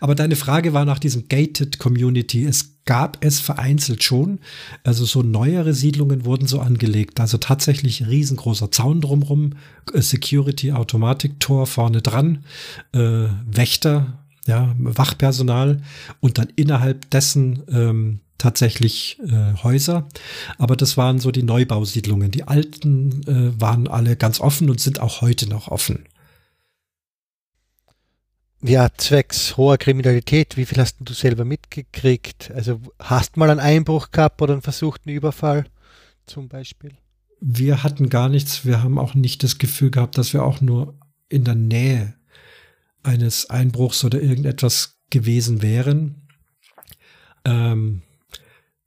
Aber deine Frage war nach diesem Gated Community. Es gab es vereinzelt schon. Also so neuere Siedlungen wurden so angelegt. Also tatsächlich riesengroßer Zaun drumrum, äh, Security Automatiktor vorne dran, äh, Wächter, ja, Wachpersonal und dann innerhalb dessen ähm, tatsächlich äh, Häuser. Aber das waren so die Neubausiedlungen. Die alten äh, waren alle ganz offen und sind auch heute noch offen. Ja, zwecks hoher Kriminalität, wie viel hast du selber mitgekriegt? Also hast mal einen Einbruch gehabt oder einen versuchten Überfall zum Beispiel? Wir hatten gar nichts. Wir haben auch nicht das Gefühl gehabt, dass wir auch nur in der Nähe eines Einbruchs oder irgendetwas gewesen wären. Ähm,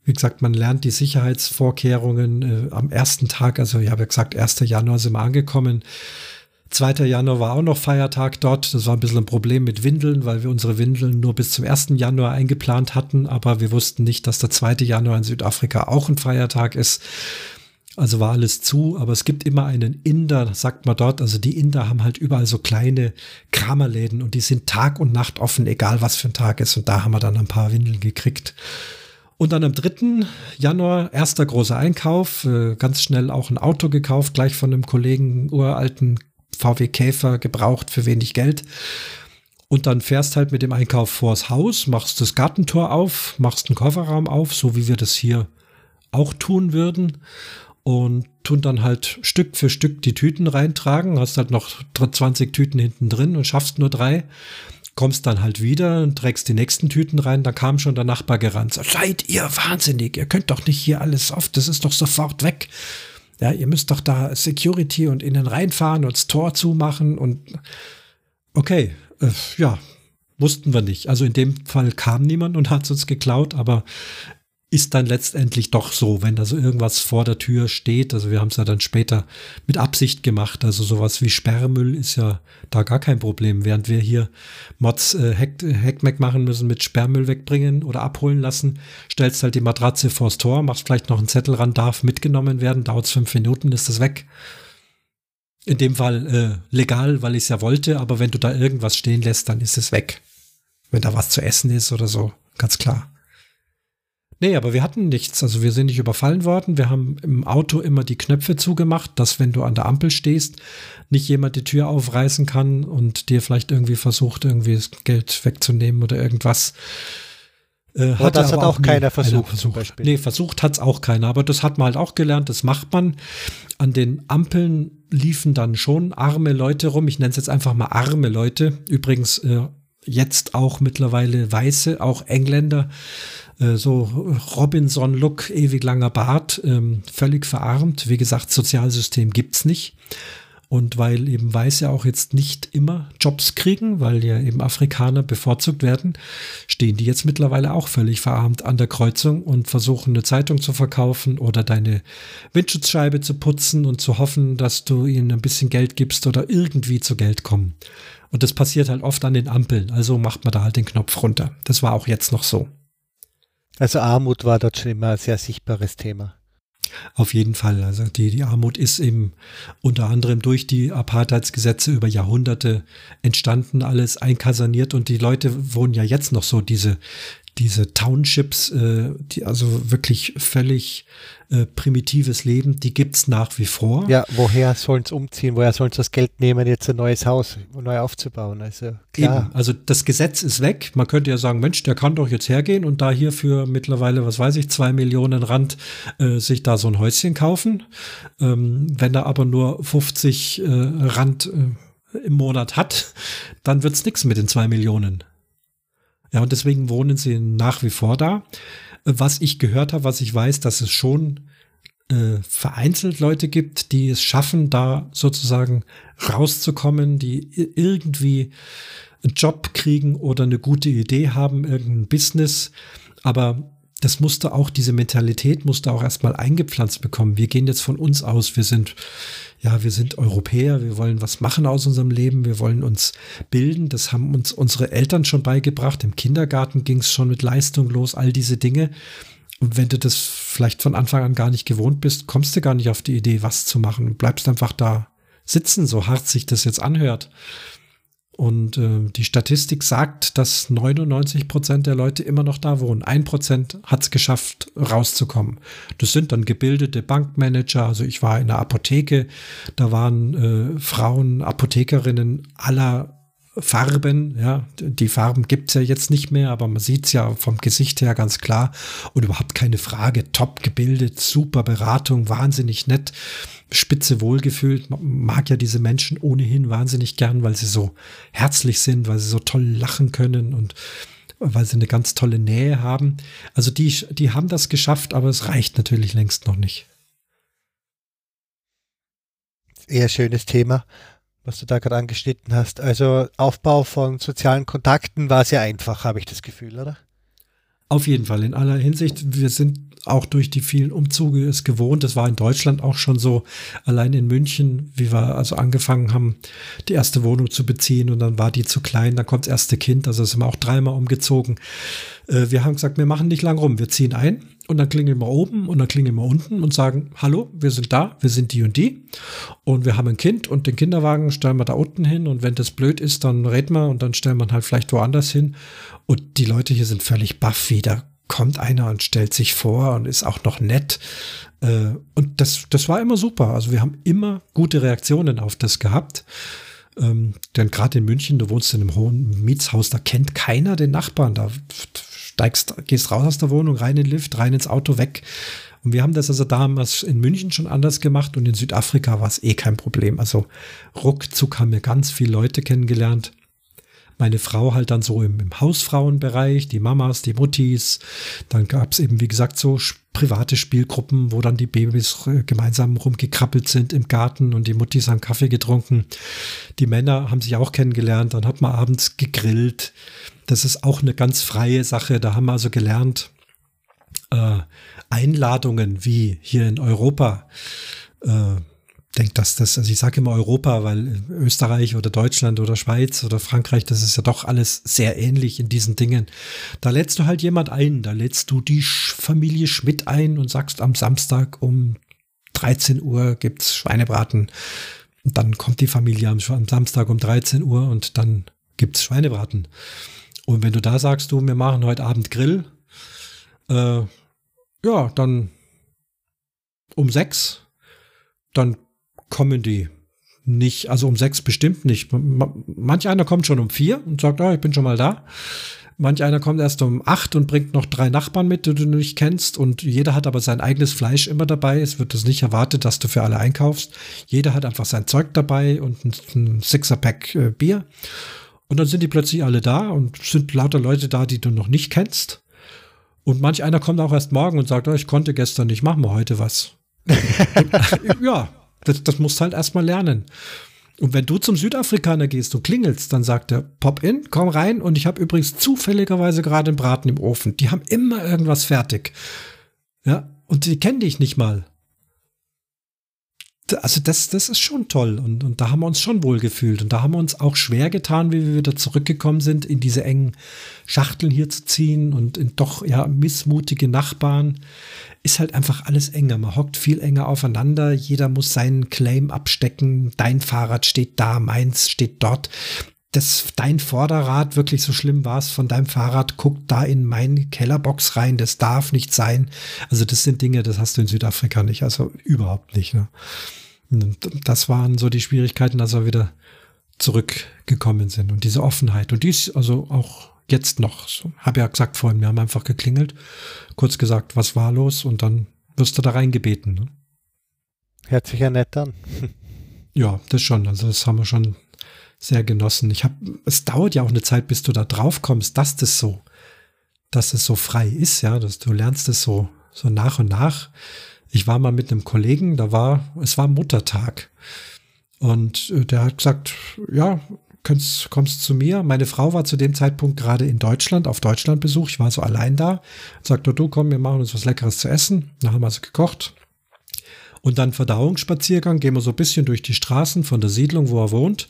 wie gesagt, man lernt die Sicherheitsvorkehrungen äh, am ersten Tag, also ich habe ja gesagt, 1. Januar sind wir angekommen. 2. Januar war auch noch Feiertag dort. Das war ein bisschen ein Problem mit Windeln, weil wir unsere Windeln nur bis zum 1. Januar eingeplant hatten, aber wir wussten nicht, dass der 2. Januar in Südafrika auch ein Feiertag ist. Also war alles zu, aber es gibt immer einen Inder, sagt man dort. Also die Inder haben halt überall so kleine Kramerläden und die sind Tag und Nacht offen, egal was für ein Tag ist. Und da haben wir dann ein paar Windeln gekriegt. Und dann am 3. Januar, erster großer Einkauf, äh, ganz schnell auch ein Auto gekauft, gleich von einem Kollegen, uralten VW Käfer, gebraucht für wenig Geld. Und dann fährst halt mit dem Einkauf vors Haus, machst das Gartentor auf, machst einen Kofferraum auf, so wie wir das hier auch tun würden und tun dann halt Stück für Stück die Tüten reintragen. Hast halt noch 20 Tüten hinten drin und schaffst nur drei. Kommst dann halt wieder und trägst die nächsten Tüten rein. Da kam schon der Nachbar gerannt. Sagt, Seid ihr wahnsinnig? Ihr könnt doch nicht hier alles auf. Das ist doch sofort weg. Ja, ihr müsst doch da Security und innen reinfahren und das Tor zumachen und okay, äh, ja, wussten wir nicht. Also in dem Fall kam niemand und hat es uns geklaut, aber ist dann letztendlich doch so, wenn da so irgendwas vor der Tür steht. Also wir haben es ja dann später mit Absicht gemacht. Also sowas wie Sperrmüll ist ja da gar kein Problem. Während wir hier Mods äh, Hackmack machen müssen mit Sperrmüll wegbringen oder abholen lassen, stellst halt die Matratze vors Tor, machst vielleicht noch einen Zettel ran, darf mitgenommen werden, dauert fünf Minuten, ist das weg. In dem Fall äh, legal, weil ich es ja wollte, aber wenn du da irgendwas stehen lässt, dann ist es weg. Wenn da was zu essen ist oder so, ganz klar. Nee, aber wir hatten nichts. Also wir sind nicht überfallen worden. Wir haben im Auto immer die Knöpfe zugemacht, dass wenn du an der Ampel stehst, nicht jemand die Tür aufreißen kann und dir vielleicht irgendwie versucht, irgendwie das Geld wegzunehmen oder irgendwas. Äh, hat das hat auch, auch keiner versucht. versucht. Nee, versucht hat es auch keiner. Aber das hat man halt auch gelernt. Das macht man. An den Ampeln liefen dann schon arme Leute rum. Ich nenne es jetzt einfach mal arme Leute. Übrigens äh, jetzt auch mittlerweile Weiße, auch Engländer so Robinson-Look, ewig langer Bart, ähm, völlig verarmt. Wie gesagt, Sozialsystem gibt's nicht. Und weil eben Weiße auch jetzt nicht immer Jobs kriegen, weil ja eben Afrikaner bevorzugt werden, stehen die jetzt mittlerweile auch völlig verarmt an der Kreuzung und versuchen eine Zeitung zu verkaufen oder deine Windschutzscheibe zu putzen und zu hoffen, dass du ihnen ein bisschen Geld gibst oder irgendwie zu Geld kommen. Und das passiert halt oft an den Ampeln. Also macht man da halt den Knopf runter. Das war auch jetzt noch so. Also Armut war dort schon immer ein sehr sichtbares Thema. Auf jeden Fall. Also die, die Armut ist eben unter anderem durch die Apartheidsgesetze über Jahrhunderte entstanden, alles einkasaniert und die Leute wohnen ja jetzt noch so diese, diese Townships, äh, die also wirklich völlig äh, primitives Leben, die gibt es nach wie vor. Ja, woher sollen sie umziehen? Woher sollen sie das Geld nehmen, jetzt ein neues Haus neu aufzubauen? Also, klar. Eben, also das Gesetz ist weg. Man könnte ja sagen, Mensch, der kann doch jetzt hergehen und da hier für mittlerweile, was weiß ich, zwei Millionen Rand äh, sich da so ein Häuschen kaufen. Ähm, wenn er aber nur 50 äh, Rand äh, im Monat hat, dann wird es nichts mit den zwei Millionen. Ja, und deswegen wohnen sie nach wie vor da was ich gehört habe, was ich weiß, dass es schon äh, vereinzelt Leute gibt, die es schaffen, da sozusagen rauszukommen, die irgendwie einen Job kriegen oder eine gute Idee haben, irgendein Business. Aber das musste auch, diese Mentalität musste auch erstmal eingepflanzt bekommen. Wir gehen jetzt von uns aus, wir sind, ja, wir sind Europäer, wir wollen was machen aus unserem Leben, wir wollen uns bilden. Das haben uns unsere Eltern schon beigebracht. Im Kindergarten ging es schon mit Leistung los, all diese Dinge. Und wenn du das vielleicht von Anfang an gar nicht gewohnt bist, kommst du gar nicht auf die Idee, was zu machen. Bleibst einfach da sitzen, so hart sich das jetzt anhört. Und äh, die Statistik sagt, dass 99 Prozent der Leute immer noch da wohnen. Ein Prozent hat es geschafft, rauszukommen. Das sind dann gebildete Bankmanager. Also ich war in der Apotheke, da waren äh, Frauen, Apothekerinnen aller Farben, ja, die Farben gibt's ja jetzt nicht mehr, aber man sieht's ja vom Gesicht her ganz klar und überhaupt keine Frage, top gebildet, super Beratung, wahnsinnig nett, spitze wohlgefühlt, man mag ja diese Menschen ohnehin wahnsinnig gern, weil sie so herzlich sind, weil sie so toll lachen können und weil sie eine ganz tolle Nähe haben. Also die, die haben das geschafft, aber es reicht natürlich längst noch nicht. Eher schönes Thema was du da gerade angeschnitten hast. Also Aufbau von sozialen Kontakten war sehr einfach, habe ich das Gefühl, oder? Auf jeden Fall, in aller Hinsicht. Wir sind auch durch die vielen Umzüge es gewohnt. Das war in Deutschland auch schon so. Allein in München, wie wir also angefangen haben, die erste Wohnung zu beziehen und dann war die zu klein, dann kommt das erste Kind. Also sind wir auch dreimal umgezogen. Äh, wir haben gesagt, wir machen nicht lang rum. Wir ziehen ein und dann klingeln wir oben und dann klingeln wir unten und sagen, hallo, wir sind da, wir sind die und die und wir haben ein Kind und den Kinderwagen stellen wir da unten hin und wenn das blöd ist, dann reden wir und dann stellen wir halt vielleicht woanders hin und die Leute hier sind völlig baff wieder. Kommt einer und stellt sich vor und ist auch noch nett. Äh, und das, das war immer super. Also wir haben immer gute Reaktionen auf das gehabt. Ähm, denn gerade in München, du wohnst in einem hohen Mietshaus, da kennt keiner den Nachbarn. Da steigst, gehst raus aus der Wohnung, rein in den Lift, rein ins Auto, weg. Und wir haben das also damals in München schon anders gemacht und in Südafrika war es eh kein Problem. Also ruckzuck haben wir ganz viele Leute kennengelernt. Meine Frau halt dann so im, im Hausfrauenbereich, die Mamas, die Muttis. Dann gab es eben, wie gesagt, so private Spielgruppen, wo dann die Babys äh, gemeinsam rumgekrabbelt sind im Garten und die Muttis haben Kaffee getrunken. Die Männer haben sich auch kennengelernt. Dann hat man abends gegrillt. Das ist auch eine ganz freie Sache. Da haben wir also gelernt, äh, Einladungen wie hier in Europa. Äh, denke, dass das, also ich sage immer Europa, weil Österreich oder Deutschland oder Schweiz oder Frankreich, das ist ja doch alles sehr ähnlich in diesen Dingen. Da lädst du halt jemand ein, da lädst du die Familie Schmidt ein und sagst am Samstag um 13 Uhr gibt's Schweinebraten. Und dann kommt die Familie am, am Samstag um 13 Uhr und dann gibt's Schweinebraten. Und wenn du da sagst, du, wir machen heute Abend Grill, äh, ja, dann um sechs, dann kommen die nicht, also um sechs bestimmt nicht. Manch einer kommt schon um vier und sagt, oh, ich bin schon mal da. Manch einer kommt erst um acht und bringt noch drei Nachbarn mit, die du nicht kennst. Und jeder hat aber sein eigenes Fleisch immer dabei. Es wird das nicht erwartet, dass du für alle einkaufst. Jeder hat einfach sein Zeug dabei und ein, ein Sixer-Pack äh, Bier. Und dann sind die plötzlich alle da und sind lauter Leute da, die du noch nicht kennst. Und manch einer kommt auch erst morgen und sagt, oh, ich konnte gestern nicht, machen wir heute was. und, ja, das, das musst halt erstmal lernen. Und wenn du zum Südafrikaner gehst und klingelst, dann sagt er, pop in, komm rein und ich habe übrigens zufälligerweise gerade einen Braten im Ofen. Die haben immer irgendwas fertig. Ja, und die kennen dich nicht mal also das, das ist schon toll und, und da haben wir uns schon wohl gefühlt und da haben wir uns auch schwer getan, wie wir wieder zurückgekommen sind, in diese engen Schachteln hier zu ziehen und in doch ja missmutige Nachbarn. Ist halt einfach alles enger. Man hockt viel enger aufeinander. Jeder muss seinen Claim abstecken. Dein Fahrrad steht da, meins steht dort. Das, dein Vorderrad, wirklich so schlimm war es von deinem Fahrrad, guckt da in meine Kellerbox rein, das darf nicht sein. Also das sind Dinge, das hast du in Südafrika nicht, also überhaupt nicht. Ne? Das waren so die Schwierigkeiten, dass wir wieder zurückgekommen sind und diese Offenheit. Und dies also auch jetzt noch. So, habe ja gesagt vorhin, wir haben einfach geklingelt, kurz gesagt, was war los und dann wirst du da reingebeten. Ne? Hört sich ja nett an. ja, das schon. Also das haben wir schon sehr genossen. Ich habe, es dauert ja auch eine Zeit, bis du da drauf kommst, dass das so, dass es so frei ist, ja, dass du lernst es so, so nach und nach. Ich war mal mit einem Kollegen, da war, es war Muttertag. Und äh, der hat gesagt, ja, kommst, kommst zu mir. Meine Frau war zu dem Zeitpunkt gerade in Deutschland, auf Deutschlandbesuch. Ich war so allein da. Sagte, du komm, wir machen uns was Leckeres zu essen. Dann haben wir also gekocht. Und dann Verdauungsspaziergang, gehen wir so ein bisschen durch die Straßen von der Siedlung, wo er wohnt.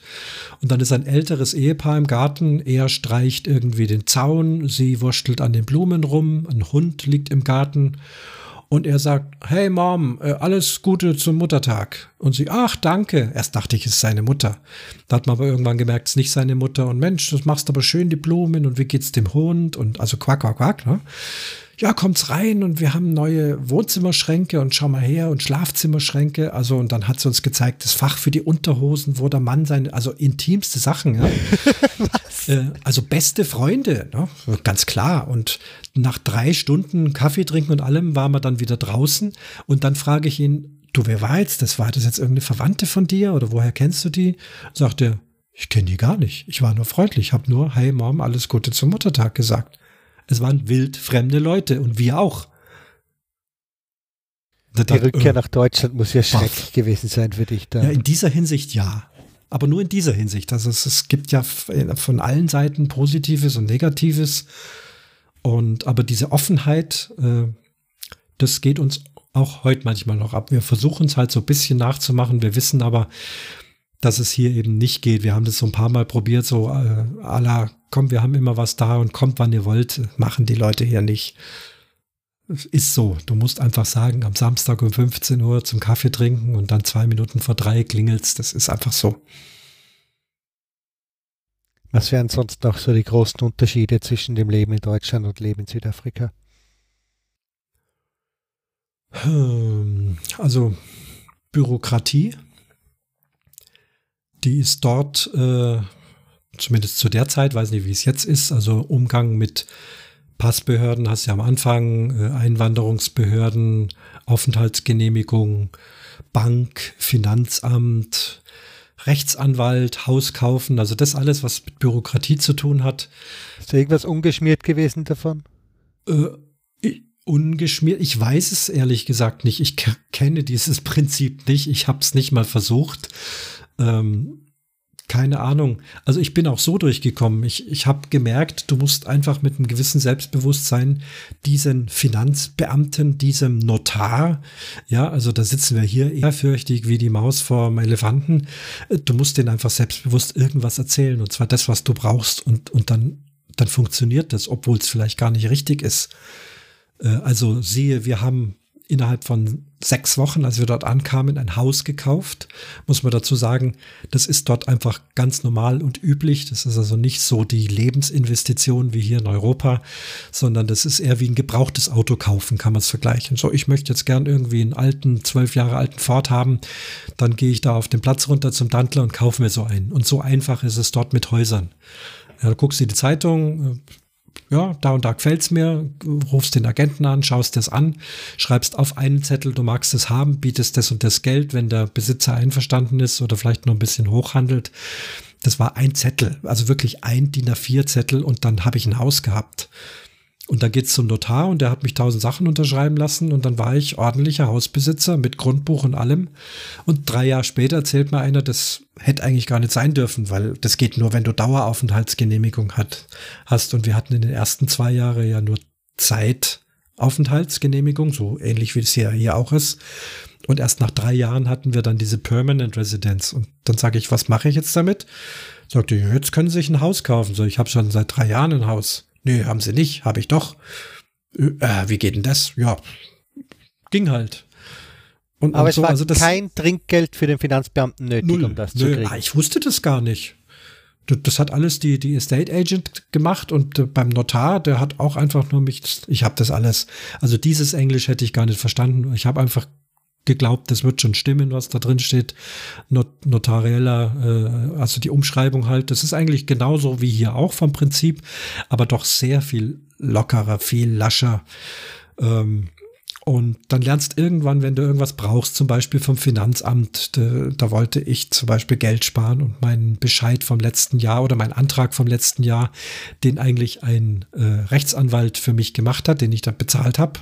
Und dann ist ein älteres Ehepaar im Garten. Er streicht irgendwie den Zaun, sie wurschtelt an den Blumen rum, ein Hund liegt im Garten und er sagt, hey Mom, äh, alles Gute zum Muttertag. Und sie, ach, danke. Erst dachte ich, es ist seine Mutter. Da hat man aber irgendwann gemerkt, es ist nicht seine Mutter. Und Mensch, das machst aber schön, die Blumen. Und wie geht's dem Hund? Und also quack, quack, quack. Ne? Ja, kommt's rein und wir haben neue Wohnzimmerschränke und schau mal her und Schlafzimmerschränke. Also, und dann hat sie uns gezeigt, das Fach für die Unterhosen, wo der Mann seine, also intimste Sachen, ja. Äh, also beste Freunde, ne? ganz klar. Und nach drei Stunden Kaffee trinken und allem waren wir dann wieder draußen. Und dann frage ich ihn, du, wer war jetzt das? War das jetzt irgendeine Verwandte von dir oder woher kennst du die? Sagt er, ich kenne die gar nicht. Ich war nur freundlich, habe nur, hey Mom, alles Gute zum Muttertag gesagt. Es waren wild fremde Leute und wir auch. Die Rückkehr äh, nach Deutschland muss ja schrecklich gewesen sein für dich da. Ja, in dieser Hinsicht ja aber nur in dieser Hinsicht. Also es, es gibt ja von allen Seiten Positives und Negatives. Und aber diese Offenheit, äh, das geht uns auch heute manchmal noch ab. Wir versuchen es halt so ein bisschen nachzumachen. Wir wissen aber, dass es hier eben nicht geht. Wir haben das so ein paar Mal probiert, so äh, la, komm, wir haben immer was da und kommt, wann ihr wollt, machen die Leute hier nicht. Ist so. Du musst einfach sagen, am Samstag um 15 Uhr zum Kaffee trinken und dann zwei Minuten vor drei klingelt's. Das ist einfach so. Was wären sonst noch so die großen Unterschiede zwischen dem Leben in Deutschland und Leben in Südafrika? Ähm, also Bürokratie die ist dort, äh, zumindest zu der Zeit, weiß nicht, wie es jetzt ist, also Umgang mit Passbehörden hast du ja am Anfang, äh, Einwanderungsbehörden, Aufenthaltsgenehmigung, Bank, Finanzamt, Rechtsanwalt, Haus kaufen, also das alles, was mit Bürokratie zu tun hat. Ist da irgendwas ungeschmiert gewesen davon? Äh, ungeschmiert, ich weiß es ehrlich gesagt nicht. Ich kenne dieses Prinzip nicht. Ich habe es nicht mal versucht. Ähm, keine Ahnung. Also ich bin auch so durchgekommen. Ich, ich habe gemerkt, du musst einfach mit einem gewissen Selbstbewusstsein diesen Finanzbeamten, diesem Notar, ja, also da sitzen wir hier ehrfürchtig wie die Maus vor dem Elefanten. Du musst denen einfach selbstbewusst irgendwas erzählen und zwar das, was du brauchst und, und dann, dann funktioniert das, obwohl es vielleicht gar nicht richtig ist. Äh, also siehe, wir haben innerhalb von sechs Wochen, als wir dort ankamen, ein Haus gekauft. Muss man dazu sagen, das ist dort einfach ganz normal und üblich. Das ist also nicht so die Lebensinvestition wie hier in Europa, sondern das ist eher wie ein gebrauchtes Auto kaufen, kann man es vergleichen. So, ich möchte jetzt gern irgendwie einen alten, zwölf Jahre alten Ford haben. Dann gehe ich da auf den Platz runter zum Dantler und kaufe mir so einen. Und so einfach ist es dort mit Häusern. Ja, du guckst dir die Zeitung, ja, da und da gefällt es mir, rufst den Agenten an, schaust das an, schreibst auf einen Zettel, du magst es haben, bietest das und das Geld, wenn der Besitzer einverstanden ist oder vielleicht nur ein bisschen hochhandelt. Das war ein Zettel, also wirklich ein DIN A4 Zettel und dann habe ich ein Haus gehabt. Und da geht's zum Notar und der hat mich tausend Sachen unterschreiben lassen und dann war ich ordentlicher Hausbesitzer mit Grundbuch und allem. Und drei Jahre später erzählt mir einer, das hätte eigentlich gar nicht sein dürfen, weil das geht nur, wenn du Daueraufenthaltsgenehmigung hat, hast. Und wir hatten in den ersten zwei Jahren ja nur Zeitaufenthaltsgenehmigung, so ähnlich wie es hier, hier auch ist. Und erst nach drei Jahren hatten wir dann diese Permanent Residence. Und dann sage ich, was mache ich jetzt damit? Sagte, jetzt können Sie sich ein Haus kaufen. So, ich habe schon seit drei Jahren ein Haus. Nee, haben sie nicht, habe ich doch. Äh, wie geht denn das? Ja, ging halt. Und, Aber und es so, war also das, kein Trinkgeld für den Finanzbeamten nötig, null, um das nö, zu kriegen. Ah, ich wusste das gar nicht. Das, das hat alles die, die Estate Agent gemacht und äh, beim Notar, der hat auch einfach nur mich, ich habe das alles, also dieses Englisch hätte ich gar nicht verstanden. Ich habe einfach geglaubt, das wird schon stimmen, was da drin steht. Not notarieller, äh, also die Umschreibung halt, das ist eigentlich genauso wie hier auch vom Prinzip, aber doch sehr viel lockerer, viel lascher. Ähm, und dann lernst irgendwann, wenn du irgendwas brauchst, zum Beispiel vom Finanzamt, da, da, wollte ich zum Beispiel Geld sparen und meinen Bescheid vom letzten Jahr oder meinen Antrag vom letzten Jahr, den eigentlich ein äh, Rechtsanwalt für mich gemacht hat, den ich dann bezahlt habe,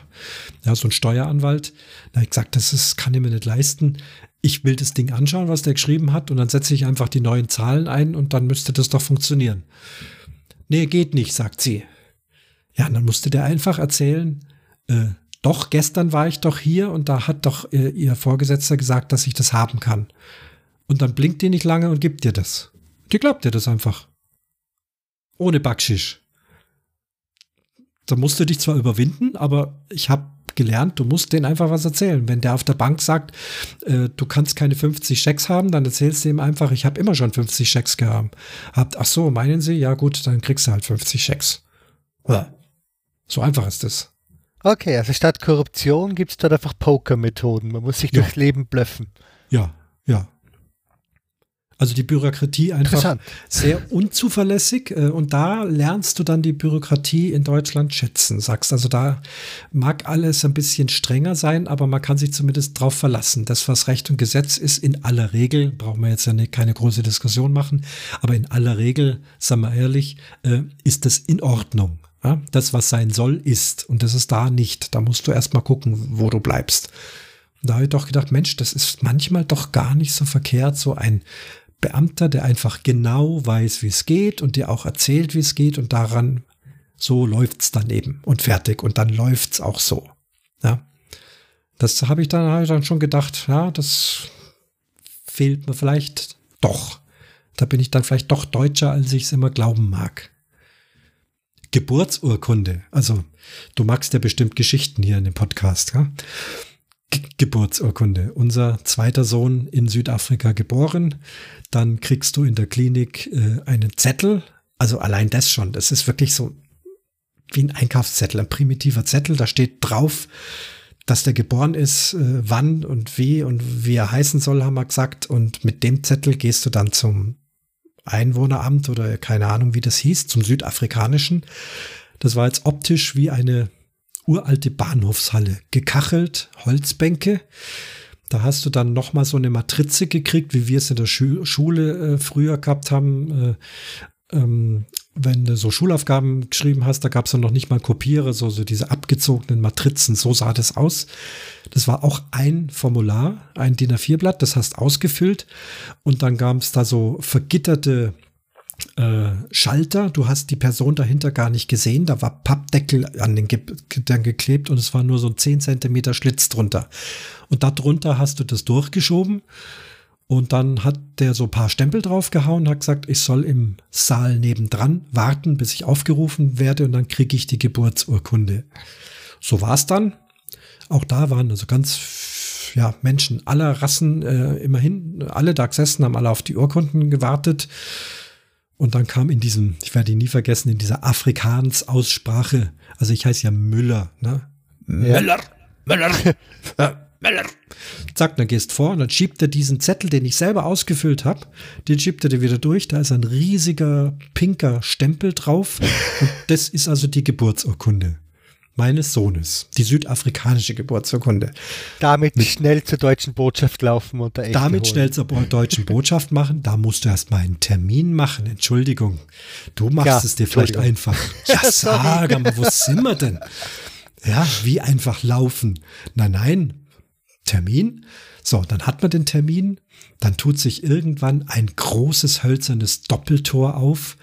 ja, so ein Steueranwalt, da habe ich gesagt, das ist, kann ich mir nicht leisten. Ich will das Ding anschauen, was der geschrieben hat, und dann setze ich einfach die neuen Zahlen ein und dann müsste das doch funktionieren. Nee, geht nicht, sagt sie. Ja, dann musste der einfach erzählen, äh, doch, gestern war ich doch hier und da hat doch äh, ihr Vorgesetzter gesagt, dass ich das haben kann. Und dann blinkt die nicht lange und gibt dir das. Die glaubt dir das einfach. Ohne Backschisch. Da musst du dich zwar überwinden, aber ich habe gelernt, du musst denen einfach was erzählen. Wenn der auf der Bank sagt, äh, du kannst keine 50 Schecks haben, dann erzählst du ihm einfach, ich habe immer schon 50 Schecks gehabt. Ach so, meinen Sie? Ja gut, dann kriegst du halt 50 Schecks. So einfach ist es. Okay, also statt Korruption gibt es dort einfach Poker-Methoden. Man muss sich ja. durchs Leben blöffen. Ja, ja. Also die Bürokratie einfach sehr unzuverlässig äh, und da lernst du dann die Bürokratie in Deutschland schätzen, sagst. Also da mag alles ein bisschen strenger sein, aber man kann sich zumindest drauf verlassen. Das, was Recht und Gesetz ist, in aller Regel, brauchen wir jetzt ja nicht, keine große Diskussion machen, aber in aller Regel, sagen wir ehrlich, äh, ist das in Ordnung. Ja, das, was sein soll, ist. Und das ist da nicht. Da musst du erstmal gucken, wo du bleibst. Und da habe ich doch gedacht, Mensch, das ist manchmal doch gar nicht so verkehrt, so ein Beamter, der einfach genau weiß, wie es geht und dir auch erzählt, wie es geht und daran, so läuft's dann eben und fertig und dann läuft's auch so. Ja. Das habe ich, dann, hab ich dann schon gedacht, ja, das fehlt mir vielleicht doch. Da bin ich dann vielleicht doch deutscher, als ich es immer glauben mag. Geburtsurkunde. Also, du magst ja bestimmt Geschichten hier in dem Podcast, ja? Geburtsurkunde. Unser zweiter Sohn in Südafrika geboren. Dann kriegst du in der Klinik äh, einen Zettel. Also allein das schon. Das ist wirklich so wie ein Einkaufszettel, ein primitiver Zettel. Da steht drauf, dass der geboren ist, äh, wann und wie und wie er heißen soll, haben wir gesagt. Und mit dem Zettel gehst du dann zum Einwohneramt oder keine Ahnung, wie das hieß, zum südafrikanischen. Das war jetzt optisch wie eine uralte Bahnhofshalle, gekachelt, Holzbänke. Da hast du dann noch mal so eine Matrize gekriegt, wie wir es in der Schu Schule äh, früher gehabt haben. Äh, ähm, wenn du so Schulaufgaben geschrieben hast, da gab es dann noch nicht mal Kopierer, so, so diese abgezogenen Matrizen, so sah das aus. Das war auch ein Formular, ein DIN A4-Blatt, das hast ausgefüllt und dann gab es da so vergitterte äh, Schalter. Du hast die Person dahinter gar nicht gesehen. Da war Pappdeckel an den Gittern geklebt und es war nur so ein 10 Zentimeter Schlitz drunter. Und darunter hast du das durchgeschoben. Und dann hat der so ein paar Stempel draufgehauen, hat gesagt, ich soll im Saal nebendran warten, bis ich aufgerufen werde und dann kriege ich die Geburtsurkunde. So war es dann. Auch da waren also ganz ja, Menschen aller Rassen äh, immerhin, alle da gesessen, haben alle auf die Urkunden gewartet. Und dann kam in diesem, ich werde ihn nie vergessen, in dieser Afrikaans-Aussprache, also ich heiße ja Müller, ne? Ja. Müller, Müller, Müller. Zack, dann gehst vor und dann schiebt er diesen Zettel, den ich selber ausgefüllt habe, den schiebt er dir wieder durch. Da ist ein riesiger pinker Stempel drauf. und das ist also die Geburtsurkunde meines Sohnes, die südafrikanische Geburtsurkunde. Damit Mit, schnell zur deutschen Botschaft laufen und da Damit holen. schnell zur deutschen Botschaft machen, da musst du erst mal einen Termin machen. Entschuldigung, du machst ja, es dir vielleicht einfach. Ja, sag mal, wo sind wir denn? Ja, wie einfach laufen. Nein, nein, Termin. So, dann hat man den Termin, dann tut sich irgendwann ein großes hölzernes Doppeltor auf,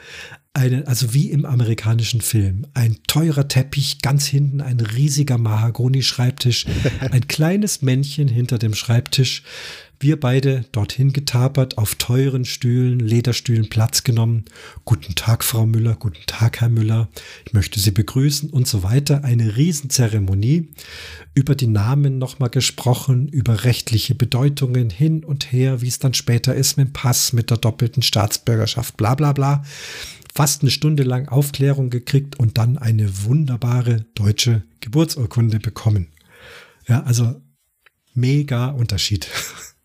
eine, also wie im amerikanischen Film. Ein teurer Teppich, ganz hinten ein riesiger Mahagoni-Schreibtisch, ein kleines Männchen hinter dem Schreibtisch. Wir beide dorthin getapert, auf teuren Stühlen, Lederstühlen Platz genommen. Guten Tag, Frau Müller, guten Tag, Herr Müller. Ich möchte Sie begrüßen und so weiter. Eine Riesenzeremonie. Über die Namen nochmal gesprochen, über rechtliche Bedeutungen hin und her, wie es dann später ist mit dem Pass, mit der doppelten Staatsbürgerschaft, bla bla bla fast eine Stunde lang Aufklärung gekriegt und dann eine wunderbare deutsche Geburtsurkunde bekommen. Ja, also mega Unterschied.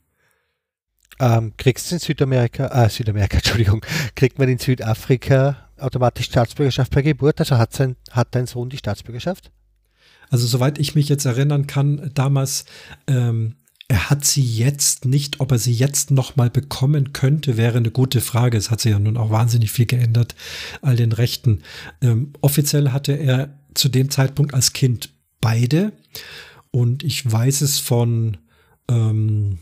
Ähm, kriegst du in Südamerika, äh, Südamerika, Entschuldigung, kriegt man in Südafrika automatisch Staatsbürgerschaft per Geburt? Also hat, sein, hat dein Sohn die Staatsbürgerschaft? Also soweit ich mich jetzt erinnern kann, damals ähm, er hat sie jetzt nicht, ob er sie jetzt noch mal bekommen könnte, wäre eine gute Frage. Es hat sich ja nun auch wahnsinnig viel geändert, all den Rechten. Ähm, offiziell hatte er zu dem Zeitpunkt als Kind beide. Und ich weiß es von ähm,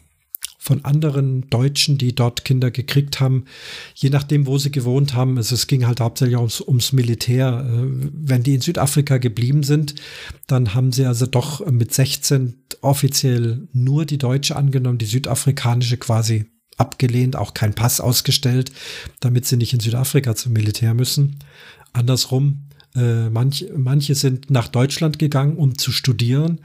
von anderen Deutschen, die dort Kinder gekriegt haben, je nachdem, wo sie gewohnt haben. Also es ging halt hauptsächlich ums, ums Militär. Äh, wenn die in Südafrika geblieben sind, dann haben sie also doch mit 16 offiziell nur die deutsche angenommen, die südafrikanische quasi abgelehnt, auch kein Pass ausgestellt, damit sie nicht in Südafrika zum Militär müssen. Andersrum, äh, manch, manche sind nach Deutschland gegangen, um zu studieren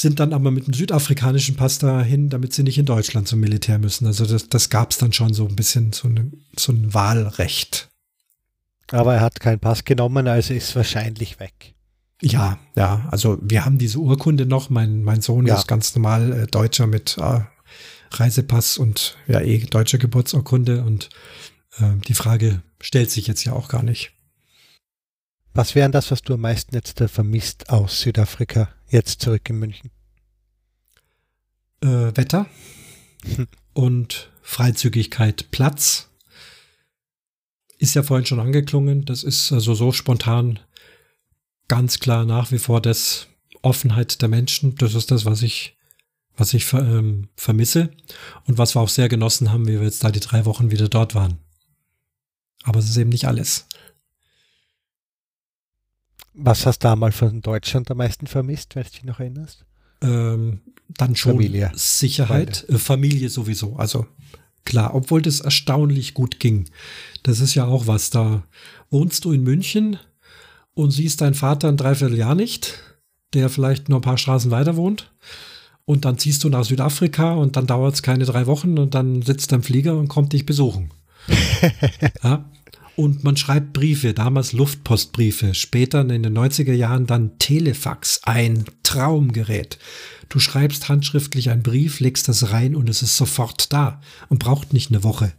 sind dann aber mit dem südafrikanischen Pass dahin, damit sie nicht in Deutschland zum Militär müssen. Also das, das gab es dann schon so ein bisschen so, eine, so ein Wahlrecht. Aber er hat keinen Pass genommen, also ist wahrscheinlich weg. Ja, ja, also wir haben diese Urkunde noch. Mein, mein Sohn ja. ist ganz normal äh, Deutscher mit äh, Reisepass und ja, eh deutscher Geburtsurkunde und äh, die Frage stellt sich jetzt ja auch gar nicht. Was wären das, was du am meisten jetzt vermisst aus Südafrika, jetzt zurück in München? Äh, Wetter und Freizügigkeit, Platz. Ist ja vorhin schon angeklungen. Das ist also so spontan ganz klar nach wie vor das Offenheit der Menschen. Das ist das, was ich, was ich ähm, vermisse und was wir auch sehr genossen haben, wie wir jetzt da die drei Wochen wieder dort waren. Aber es ist eben nicht alles. Was hast du damals von Deutschland am meisten vermisst, wenn du dich noch erinnerst? ähm, dann schon Familie. Sicherheit, äh, Familie sowieso. Also klar, obwohl das erstaunlich gut ging. Das ist ja auch was. Da wohnst du in München und siehst deinen Vater ein Dreivierteljahr nicht, der vielleicht nur ein paar Straßen weiter wohnt. Und dann ziehst du nach Südafrika und dann dauert es keine drei Wochen und dann sitzt im Flieger und kommt dich besuchen. ja? Und man schreibt Briefe, damals Luftpostbriefe, später in den 90er Jahren dann Telefax, ein Traumgerät. Du schreibst handschriftlich einen Brief, legst das rein und es ist sofort da und braucht nicht eine Woche.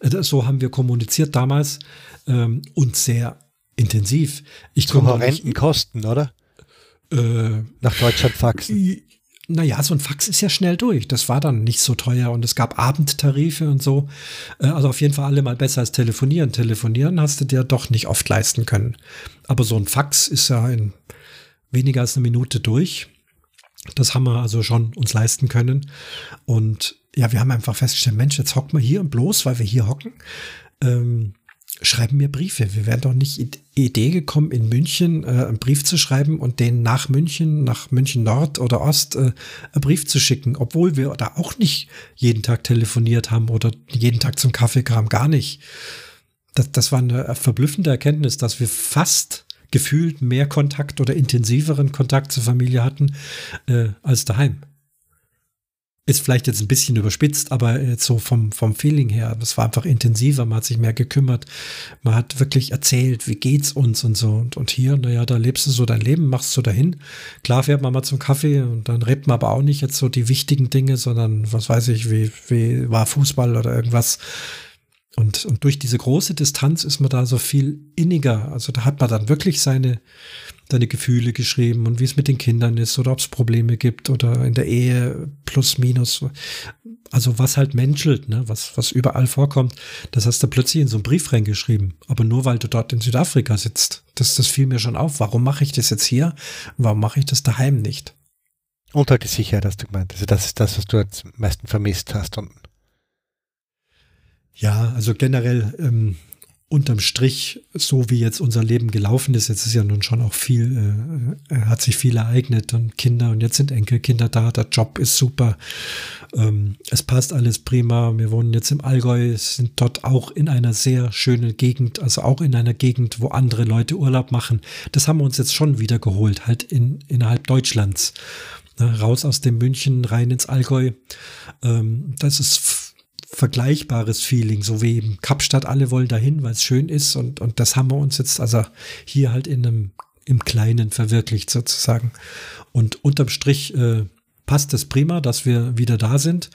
Äh, so haben wir kommuniziert damals ähm, und sehr intensiv. Ich Zu horrenden Kosten, oder? Äh, Nach Deutschland faxen naja, so ein Fax ist ja schnell durch. Das war dann nicht so teuer und es gab Abendtarife und so. Äh, also auf jeden Fall alle mal besser als telefonieren. Telefonieren hast du dir doch nicht oft leisten können. Aber so ein Fax ist ja in weniger als eine Minute durch. Das haben wir also schon uns leisten können. Und ja, wir haben einfach festgestellt, Mensch, jetzt hocken wir hier und bloß, weil wir hier hocken, ähm, schreiben mir Briefe. Wir wären doch nicht Idee gekommen, in München äh, einen Brief zu schreiben und den nach München, nach München Nord oder Ost äh, einen Brief zu schicken, obwohl wir da auch nicht jeden Tag telefoniert haben oder jeden Tag zum Kaffee kamen, gar nicht. Das, das war eine verblüffende Erkenntnis, dass wir fast gefühlt mehr Kontakt oder intensiveren Kontakt zur Familie hatten äh, als daheim. Ist vielleicht jetzt ein bisschen überspitzt, aber jetzt so vom, vom Feeling her, das war einfach intensiver, man hat sich mehr gekümmert, man hat wirklich erzählt, wie geht's uns und so. Und, und hier, naja, da lebst du so dein Leben, machst du dahin. Klar fährt man mal zum Kaffee und dann redet man aber auch nicht jetzt so die wichtigen Dinge, sondern was weiß ich, wie, wie war Fußball oder irgendwas. Und, und durch diese große Distanz ist man da so viel inniger. Also da hat man dann wirklich seine, deine Gefühle geschrieben und wie es mit den Kindern ist oder ob es Probleme gibt oder in der Ehe plus minus. Also was halt menschelt, ne? was, was überall vorkommt, das hast du plötzlich in so einen Brief reingeschrieben. Aber nur weil du dort in Südafrika sitzt. Das, das fiel mir schon auf. Warum mache ich das jetzt hier? Warum mache ich das daheim nicht? Und halt die Sicherheit, hast du gemeint. Also das ist das, was du am meisten vermisst hast. Und ja, also generell ähm, unterm Strich, so wie jetzt unser Leben gelaufen ist, jetzt ist ja nun schon auch viel, äh, hat sich viel ereignet und Kinder und jetzt sind Enkelkinder da, der Job ist super, ähm, es passt alles prima, wir wohnen jetzt im Allgäu, sind dort auch in einer sehr schönen Gegend, also auch in einer Gegend, wo andere Leute Urlaub machen. Das haben wir uns jetzt schon wieder geholt, halt in, innerhalb Deutschlands. Ne, raus aus dem München, rein ins Allgäu. Ähm, das ist vergleichbares Feeling, so wie eben Kapstadt, alle wollen dahin, weil es schön ist und, und das haben wir uns jetzt also hier halt in einem, im Kleinen verwirklicht sozusagen. Und unterm Strich äh, passt es prima, dass wir wieder da sind.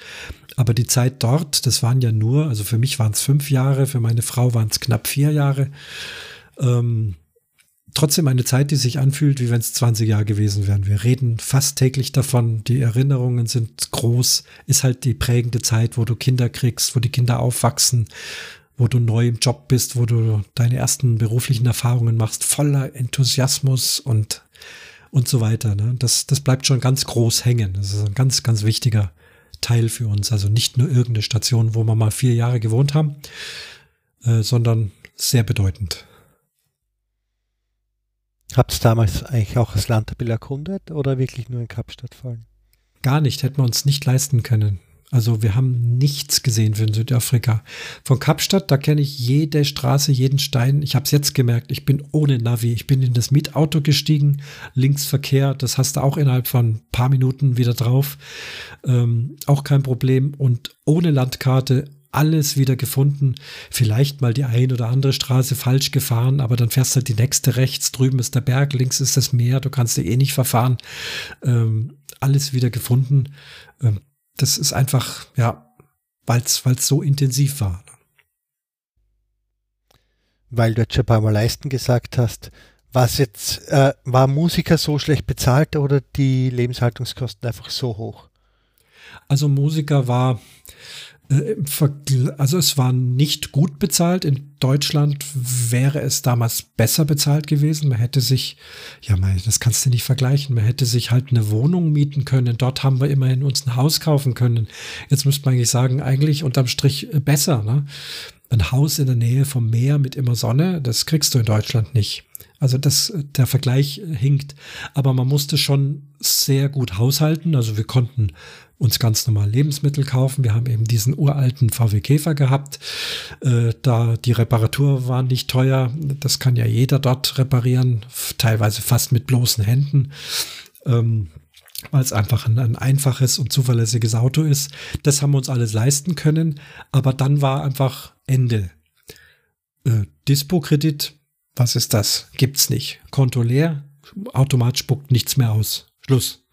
Aber die Zeit dort, das waren ja nur, also für mich waren es fünf Jahre, für meine Frau waren es knapp vier Jahre. Ähm, trotzdem eine Zeit, die sich anfühlt, wie wenn es 20 Jahre gewesen wären. Wir reden fast täglich davon. Die Erinnerungen sind groß. Ist halt die prägende Zeit, wo du Kinder kriegst, wo die Kinder aufwachsen, wo du neu im Job bist, wo du deine ersten beruflichen Erfahrungen machst, voller Enthusiasmus und, und so weiter. Ne? Das, das bleibt schon ganz groß hängen. Das ist ein ganz, ganz wichtiger Teil für uns. Also nicht nur irgendeine Station, wo wir mal vier Jahre gewohnt haben, äh, sondern sehr bedeutend. Habt ihr damals eigentlich auch das Landtabil erkundet oder wirklich nur in Kapstadt fallen? Gar nicht, hätten wir uns nicht leisten können. Also wir haben nichts gesehen für Südafrika. Von Kapstadt, da kenne ich jede Straße, jeden Stein. Ich habe es jetzt gemerkt, ich bin ohne Navi. Ich bin in das Mietauto gestiegen, Linksverkehr, das hast du auch innerhalb von ein paar Minuten wieder drauf. Ähm, auch kein Problem. Und ohne Landkarte, alles wieder gefunden. Vielleicht mal die ein oder andere Straße falsch gefahren, aber dann fährst du halt die nächste rechts. Drüben ist der Berg, links ist das Meer. Du kannst dir eh nicht verfahren. Ähm, alles wieder gefunden. Ähm, das ist einfach, ja, weil es so intensiv war. Weil du jetzt schon ein paar Mal Leisten gesagt hast, was jetzt, äh, war Musiker so schlecht bezahlt oder die Lebenshaltungskosten einfach so hoch? Also Musiker war, also es war nicht gut bezahlt. In Deutschland wäre es damals besser bezahlt gewesen. Man hätte sich, ja, das kannst du nicht vergleichen. Man hätte sich halt eine Wohnung mieten können. Dort haben wir immerhin uns ein Haus kaufen können. Jetzt müsste man eigentlich sagen, eigentlich unterm Strich äh, besser. Ne? Ein Haus in der Nähe vom Meer mit immer Sonne, das kriegst du in Deutschland nicht. Also das, der Vergleich hinkt. Aber man musste schon sehr gut haushalten. Also wir konnten uns ganz normal Lebensmittel kaufen. Wir haben eben diesen uralten VW Käfer gehabt. Äh, da die Reparatur war nicht teuer. Das kann ja jeder dort reparieren, teilweise fast mit bloßen Händen. Ähm, weil es einfach ein, ein, einfaches und zuverlässiges Auto ist. Das haben wir uns alles leisten können. Aber dann war einfach Ende. Äh, Dispo-Kredit, was ist das? Gibt's nicht. Konto leer, Automat spuckt nichts mehr aus. Schluss.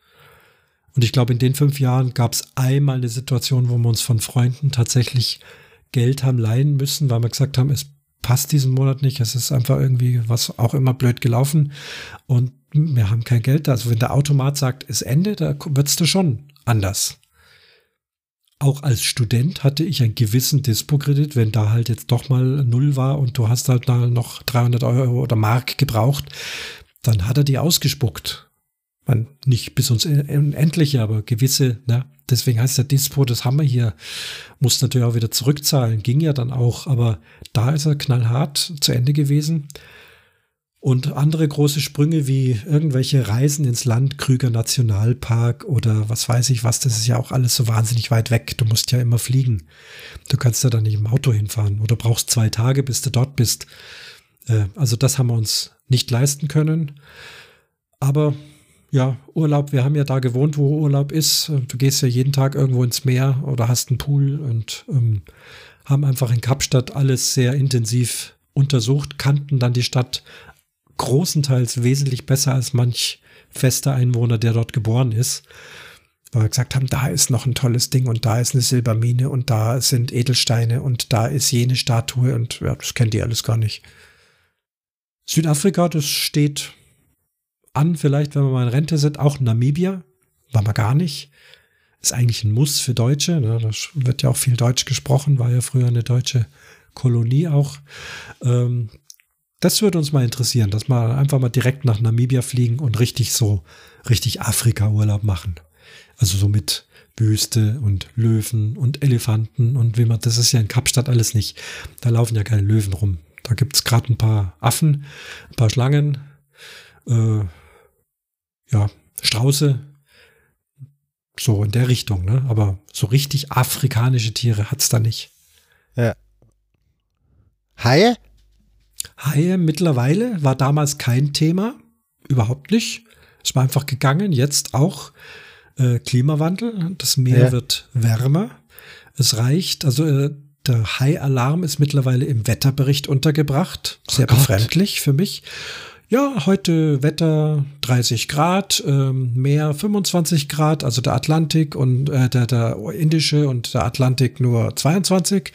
Und ich glaube, in den fünf Jahren gab es einmal eine Situation, wo wir uns von Freunden tatsächlich Geld haben leihen müssen, weil wir gesagt haben, es passt diesen Monat nicht, es ist einfach irgendwie was auch immer blöd gelaufen und wir haben kein Geld da. Also wenn der Automat sagt, es Ende, da wird's da schon anders. Auch als Student hatte ich einen gewissen Dispo-Kredit, wenn da halt jetzt doch mal null war und du hast halt noch 300 Euro oder Mark gebraucht, dann hat er die ausgespuckt man nicht bis uns Unendliche, aber gewisse, ne, deswegen heißt der Dispo, das haben wir hier, muss natürlich auch wieder zurückzahlen, ging ja dann auch, aber da ist er knallhart zu Ende gewesen. Und andere große Sprünge wie irgendwelche Reisen ins Land, Krüger Nationalpark oder was weiß ich was, das ist ja auch alles so wahnsinnig weit weg. Du musst ja immer fliegen. Du kannst ja da nicht im Auto hinfahren oder brauchst zwei Tage, bis du dort bist. Äh, also das haben wir uns nicht leisten können. Aber ja, Urlaub, wir haben ja da gewohnt, wo Urlaub ist. Du gehst ja jeden Tag irgendwo ins Meer oder hast einen Pool und ähm, haben einfach in Kapstadt alles sehr intensiv untersucht, kannten dann die Stadt großenteils wesentlich besser als manch fester Einwohner, der dort geboren ist. Weil wir gesagt haben, da ist noch ein tolles Ding und da ist eine Silbermine und da sind Edelsteine und da ist jene Statue und ja, das kennt ihr alles gar nicht. Südafrika, das steht an, vielleicht, wenn wir mal in Rente sind, auch Namibia, war man gar nicht. Ist eigentlich ein Muss für Deutsche. Ne? Da wird ja auch viel Deutsch gesprochen, war ja früher eine deutsche Kolonie auch. Ähm, das würde uns mal interessieren, dass wir einfach mal direkt nach Namibia fliegen und richtig so, richtig Afrika-Urlaub machen. Also so mit Wüste und Löwen und Elefanten und wie man, das ist ja in Kapstadt alles nicht. Da laufen ja keine Löwen rum. Da gibt es gerade ein paar Affen, ein paar Schlangen, äh, ja, Strauße, so in der Richtung, ne? Aber so richtig afrikanische Tiere hat es da nicht. Ja. Haie? Haie mittlerweile war damals kein Thema, überhaupt nicht. Es war einfach gegangen, jetzt auch äh, Klimawandel, das Meer ja. wird wärmer. Es reicht, also äh, der Hai-Alarm ist mittlerweile im Wetterbericht untergebracht. Sehr oh befremdlich für mich. Ja, heute Wetter 30 Grad, ähm, Meer 25 Grad, also der Atlantik und äh, der, der Indische und der Atlantik nur 22.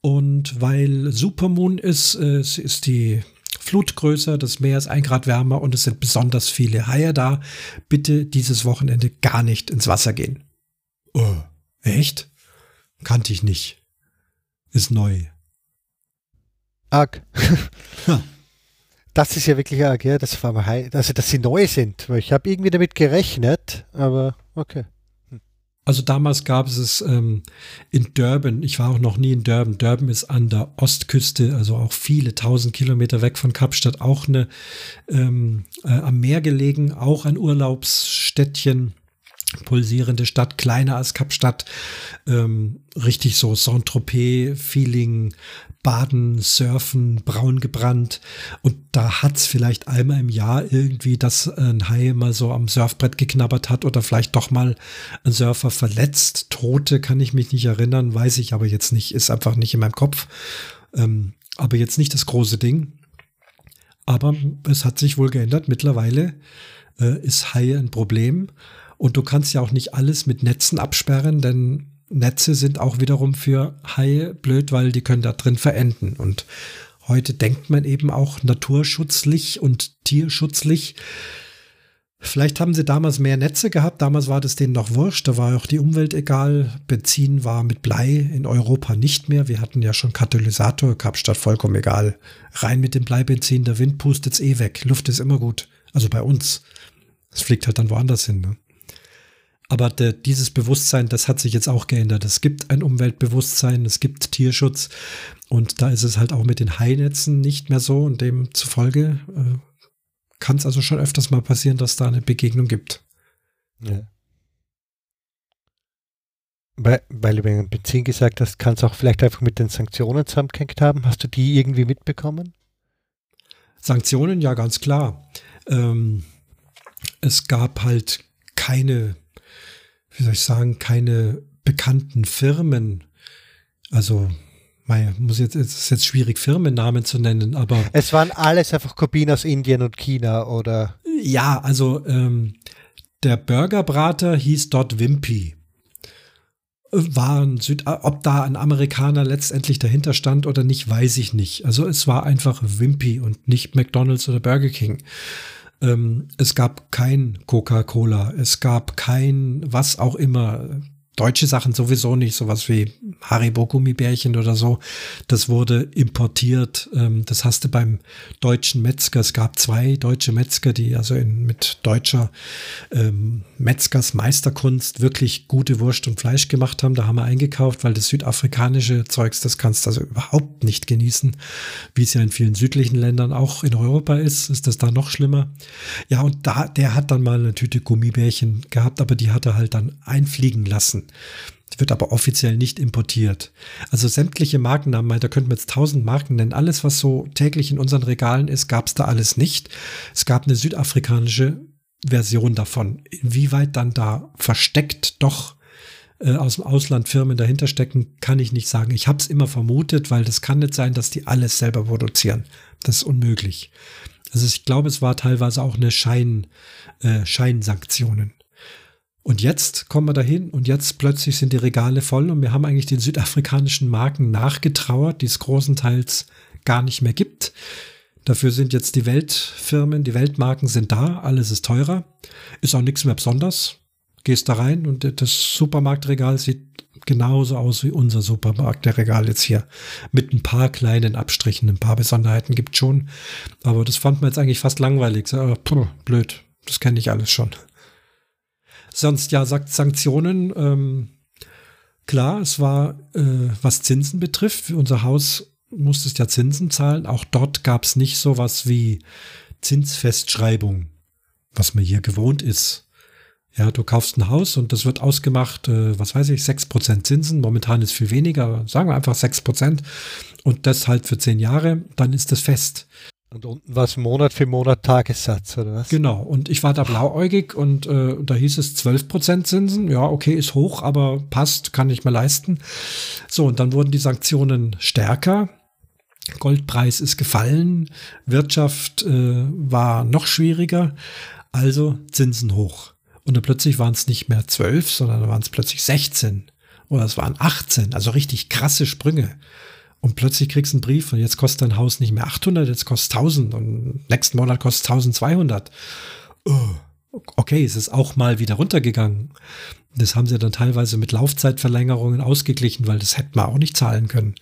Und weil Supermoon ist, äh, ist die Flut größer, das Meer ist ein Grad wärmer und es sind besonders viele Haie da. Bitte dieses Wochenende gar nicht ins Wasser gehen. Oh, echt? Kannte ich nicht. Ist neu. Arg. Das ist ja wirklich arg, ja, das war also dass sie neu sind. Weil ich habe irgendwie damit gerechnet, aber okay. Hm. Also damals gab es es ähm, in Durban. Ich war auch noch nie in Durban. Durban ist an der Ostküste, also auch viele tausend Kilometer weg von Kapstadt, auch eine ähm, äh, am Meer gelegen, auch ein Urlaubsstädtchen pulsierende Stadt, kleiner als Kapstadt, ähm, richtig so Saint-Tropez-Feeling, Baden, Surfen, braun gebrannt. Und da hat's vielleicht einmal im Jahr irgendwie, dass ein Hai mal so am Surfbrett geknabbert hat oder vielleicht doch mal ein Surfer verletzt. Tote kann ich mich nicht erinnern, weiß ich aber jetzt nicht, ist einfach nicht in meinem Kopf. Ähm, aber jetzt nicht das große Ding. Aber es hat sich wohl geändert. Mittlerweile äh, ist Hai ein Problem. Und du kannst ja auch nicht alles mit Netzen absperren, denn Netze sind auch wiederum für Haie blöd, weil die können da drin verenden. Und heute denkt man eben auch naturschutzlich und tierschutzlich. Vielleicht haben sie damals mehr Netze gehabt, damals war das denen noch wurscht, da war auch die Umwelt egal. Benzin war mit Blei in Europa nicht mehr. Wir hatten ja schon Katalysator, Kapstadt vollkommen egal. Rein mit dem Bleibenzin, der Wind pustet's eh weg. Luft ist immer gut. Also bei uns. Es fliegt halt dann woanders hin. Ne? Aber de, dieses Bewusstsein, das hat sich jetzt auch geändert. Es gibt ein Umweltbewusstsein, es gibt Tierschutz und da ist es halt auch mit den Hainetzen nicht mehr so und demzufolge äh, kann es also schon öfters mal passieren, dass da eine Begegnung gibt. Ja. Weil, weil du wegen Benzin gesagt hast, kann es auch vielleicht einfach mit den Sanktionen zusammengehängt haben. Hast du die irgendwie mitbekommen? Sanktionen, ja, ganz klar. Ähm, es gab halt keine, wie soll ich sagen, keine bekannten Firmen. Also, man muss jetzt, es ist jetzt schwierig, Firmennamen zu nennen, aber. Es waren alles einfach Kopien aus Indien und China, oder? Ja, also ähm, der Burgerbrater hieß dort Wimpy waren Süd ob da ein Amerikaner letztendlich dahinter stand oder nicht, weiß ich nicht. Also es war einfach Wimpy und nicht McDonald's oder Burger King. Ähm, es gab kein Coca-Cola, es gab kein was auch immer deutsche Sachen sowieso nicht, sowas wie Haribo Gummibärchen oder so. Das wurde importiert. Ähm, das hast du beim deutschen Metzger. Es gab zwei deutsche Metzger, die also in, mit deutscher ähm, Metzgers Meisterkunst wirklich gute Wurst und Fleisch gemacht haben. Da haben wir eingekauft, weil das südafrikanische Zeugs, das kannst du also überhaupt nicht genießen, wie es ja in vielen südlichen Ländern auch in Europa ist, ist das da noch schlimmer. Ja, und da, der hat dann mal eine Tüte Gummibärchen gehabt, aber die hat er halt dann einfliegen lassen. Wird aber offiziell nicht importiert. Also sämtliche Markennamen, da könnten wir jetzt tausend Marken nennen. Alles, was so täglich in unseren Regalen ist, gab es da alles nicht. Es gab eine südafrikanische Version davon. Inwieweit dann da versteckt doch äh, aus dem Ausland Firmen dahinter stecken, kann ich nicht sagen. Ich habe es immer vermutet, weil das kann nicht sein, dass die alles selber produzieren. Das ist unmöglich. Also ich glaube, es war teilweise auch eine Schein, äh, Scheinsanktionen. Und jetzt kommen wir dahin und jetzt plötzlich sind die Regale voll und wir haben eigentlich den südafrikanischen Marken nachgetrauert, die es großenteils gar nicht mehr gibt. Dafür sind jetzt die Weltfirmen, die Weltmarken sind da, alles ist teurer, ist auch nichts mehr besonders. Gehst da rein und das Supermarktregal sieht genauso aus wie unser Supermarktregal jetzt hier. Mit ein paar kleinen Abstrichen, ein paar Besonderheiten gibt schon. Aber das fand man jetzt eigentlich fast langweilig. So, puh, blöd, das kenne ich alles schon. Sonst ja, sagt Sanktionen. Ähm, klar, es war, äh, was Zinsen betrifft, unser Haus musste es ja Zinsen zahlen. Auch dort gab es nicht sowas wie Zinsfestschreibung, was man hier gewohnt ist. Ja, du kaufst ein Haus und das wird ausgemacht, äh, was weiß ich, 6% Zinsen. Momentan ist viel weniger, sagen wir einfach 6%. Und das halt für 10 Jahre, dann ist das fest. Und unten war es Monat für Monat Tagessatz, oder was? Genau. Und ich war da blauäugig und äh, da hieß es 12% Zinsen. Ja, okay, ist hoch, aber passt, kann ich mir leisten. So, und dann wurden die Sanktionen stärker. Goldpreis ist gefallen, Wirtschaft äh, war noch schwieriger, also Zinsen hoch. Und dann plötzlich waren es nicht mehr 12, sondern waren es plötzlich 16 oder es waren 18, also richtig krasse Sprünge. Und plötzlich kriegst du einen Brief und jetzt kostet dein Haus nicht mehr 800, jetzt kostet 1000 und nächsten Monat kostet 1200. okay, es ist auch mal wieder runtergegangen. Das haben sie dann teilweise mit Laufzeitverlängerungen ausgeglichen, weil das hätten wir auch nicht zahlen können.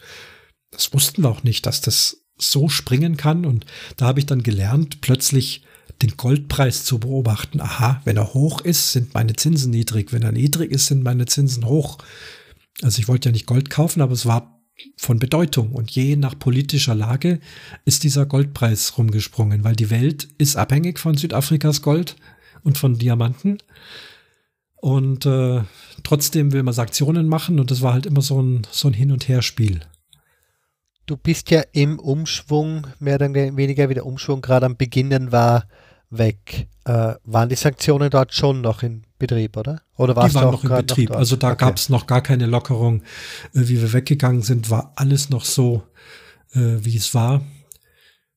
Das wussten wir auch nicht, dass das so springen kann. Und da habe ich dann gelernt, plötzlich den Goldpreis zu beobachten. Aha, wenn er hoch ist, sind meine Zinsen niedrig. Wenn er niedrig ist, sind meine Zinsen hoch. Also ich wollte ja nicht Gold kaufen, aber es war von Bedeutung. Und je nach politischer Lage ist dieser Goldpreis rumgesprungen, weil die Welt ist abhängig von Südafrikas Gold und von Diamanten. Und äh, trotzdem will man Sanktionen machen und das war halt immer so ein, so ein Hin- und Her-Spiel. Du bist ja im Umschwung, mehr oder weniger wie der Umschwung gerade am Beginnen war, weg. Äh, waren die Sanktionen dort schon noch in Betrieb, oder? Oder war die waren noch in Betrieb. Noch also da okay. gab es noch gar keine Lockerung. Äh, wie wir weggegangen sind, war alles noch so, äh, wie es war.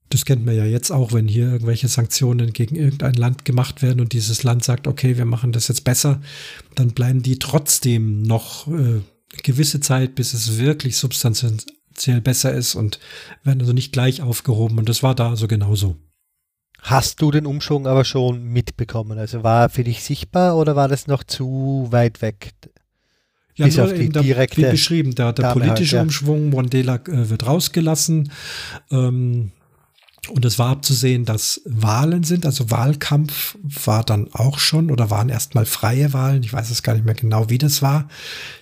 Das kennt man ja jetzt auch, wenn hier irgendwelche Sanktionen gegen irgendein Land gemacht werden und dieses Land sagt, okay, wir machen das jetzt besser, dann bleiben die trotzdem noch äh, gewisse Zeit, bis es wirklich substanziell besser ist und werden also nicht gleich aufgehoben. Und das war da also genauso. Hast du den Umschwung aber schon mitbekommen? Also war er für dich sichtbar oder war das noch zu weit weg? Ja, Bis auf die direkte wie beschrieben, der, der politische halt, ja. Umschwung, Mandela äh, wird rausgelassen. Ähm, Und es war abzusehen, dass Wahlen sind, also Wahlkampf war dann auch schon oder waren erstmal freie Wahlen. Ich weiß es gar nicht mehr genau, wie das war.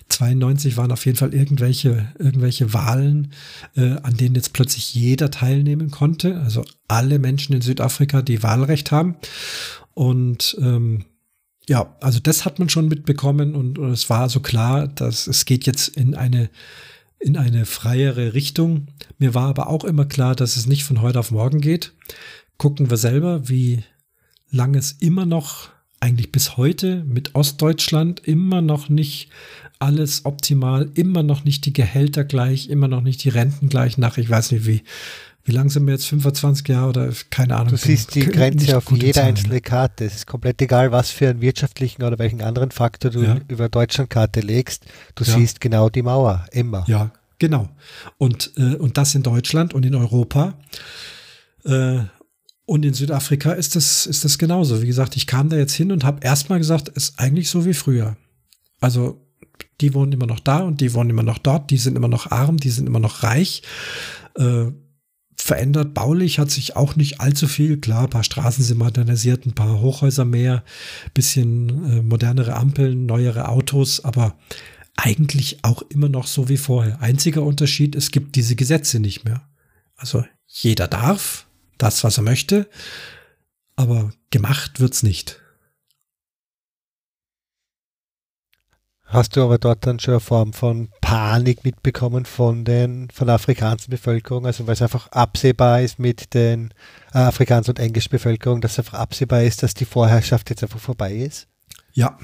92 waren auf jeden Fall irgendwelche, irgendwelche Wahlen, äh, an denen jetzt plötzlich jeder teilnehmen konnte. Also alle Menschen in Südafrika, die Wahlrecht haben. Und ähm, ja, also das hat man schon mitbekommen und, und es war so klar, dass es geht jetzt in eine in eine freiere Richtung. Mir war aber auch immer klar, dass es nicht von heute auf morgen geht. Gucken wir selber, wie lange es immer noch, eigentlich bis heute mit Ostdeutschland immer noch nicht alles optimal, immer noch nicht die Gehälter gleich, immer noch nicht die Renten gleich nach, ich weiß nicht wie, wie lange sind wir jetzt, 25 Jahre oder keine Ahnung. Du siehst die Grenze auf jede Zahlen. einzelne Karte. Es ist komplett egal, was für einen wirtschaftlichen oder welchen anderen Faktor du ja. über Deutschlandkarte legst. Du ja. siehst genau die Mauer, immer. Ja, genau. Und, äh, und das in Deutschland und in Europa. Äh, und in Südafrika ist das, ist das genauso. Wie gesagt, ich kam da jetzt hin und habe erstmal gesagt, es ist eigentlich so wie früher. Also die wohnen immer noch da und die wohnen immer noch dort, die sind immer noch arm, die sind immer noch reich. Äh, verändert. Baulich hat sich auch nicht allzu viel. Klar, ein paar Straßen sind modernisiert, ein paar Hochhäuser mehr, bisschen äh, modernere Ampeln, neuere Autos, aber eigentlich auch immer noch so wie vorher. Einziger Unterschied, es gibt diese Gesetze nicht mehr. Also jeder darf das, was er möchte, aber gemacht wird's nicht. Hast du aber dort dann schon eine Form von Panik mitbekommen von den von der afrikanischen Bevölkerung, also weil es einfach absehbar ist mit den äh, afrikanischen und englischen Bevölkerung, dass einfach absehbar ist, dass die Vorherrschaft jetzt einfach vorbei ist? Ja,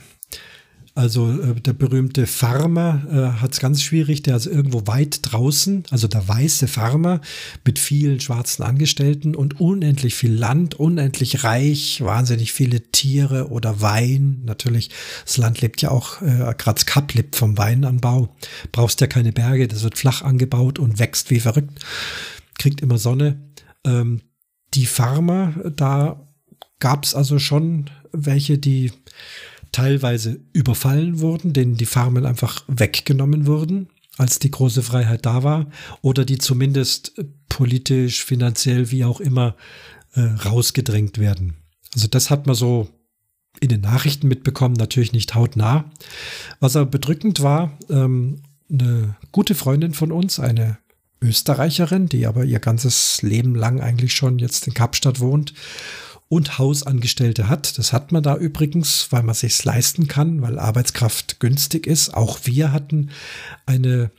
also äh, der berühmte Farmer äh, hat es ganz schwierig, der ist irgendwo weit draußen, also der weiße Farmer mit vielen schwarzen Angestellten und unendlich viel Land, unendlich reich, wahnsinnig viele Tiere oder Wein. Natürlich, das Land lebt ja auch, äh, gerade Kap lebt vom Weinanbau. Brauchst ja keine Berge, das wird flach angebaut und wächst wie verrückt, kriegt immer Sonne. Ähm, die Farmer, da gab es also schon welche, die teilweise überfallen wurden, denen die Farmen einfach weggenommen wurden, als die große Freiheit da war, oder die zumindest politisch, finanziell, wie auch immer, äh, rausgedrängt werden. Also das hat man so in den Nachrichten mitbekommen, natürlich nicht hautnah. Was aber bedrückend war, ähm, eine gute Freundin von uns, eine Österreicherin, die aber ihr ganzes Leben lang eigentlich schon jetzt in Kapstadt wohnt und Hausangestellte hat. Das hat man da übrigens, weil man sich's leisten kann, weil Arbeitskraft günstig ist. Auch wir hatten eine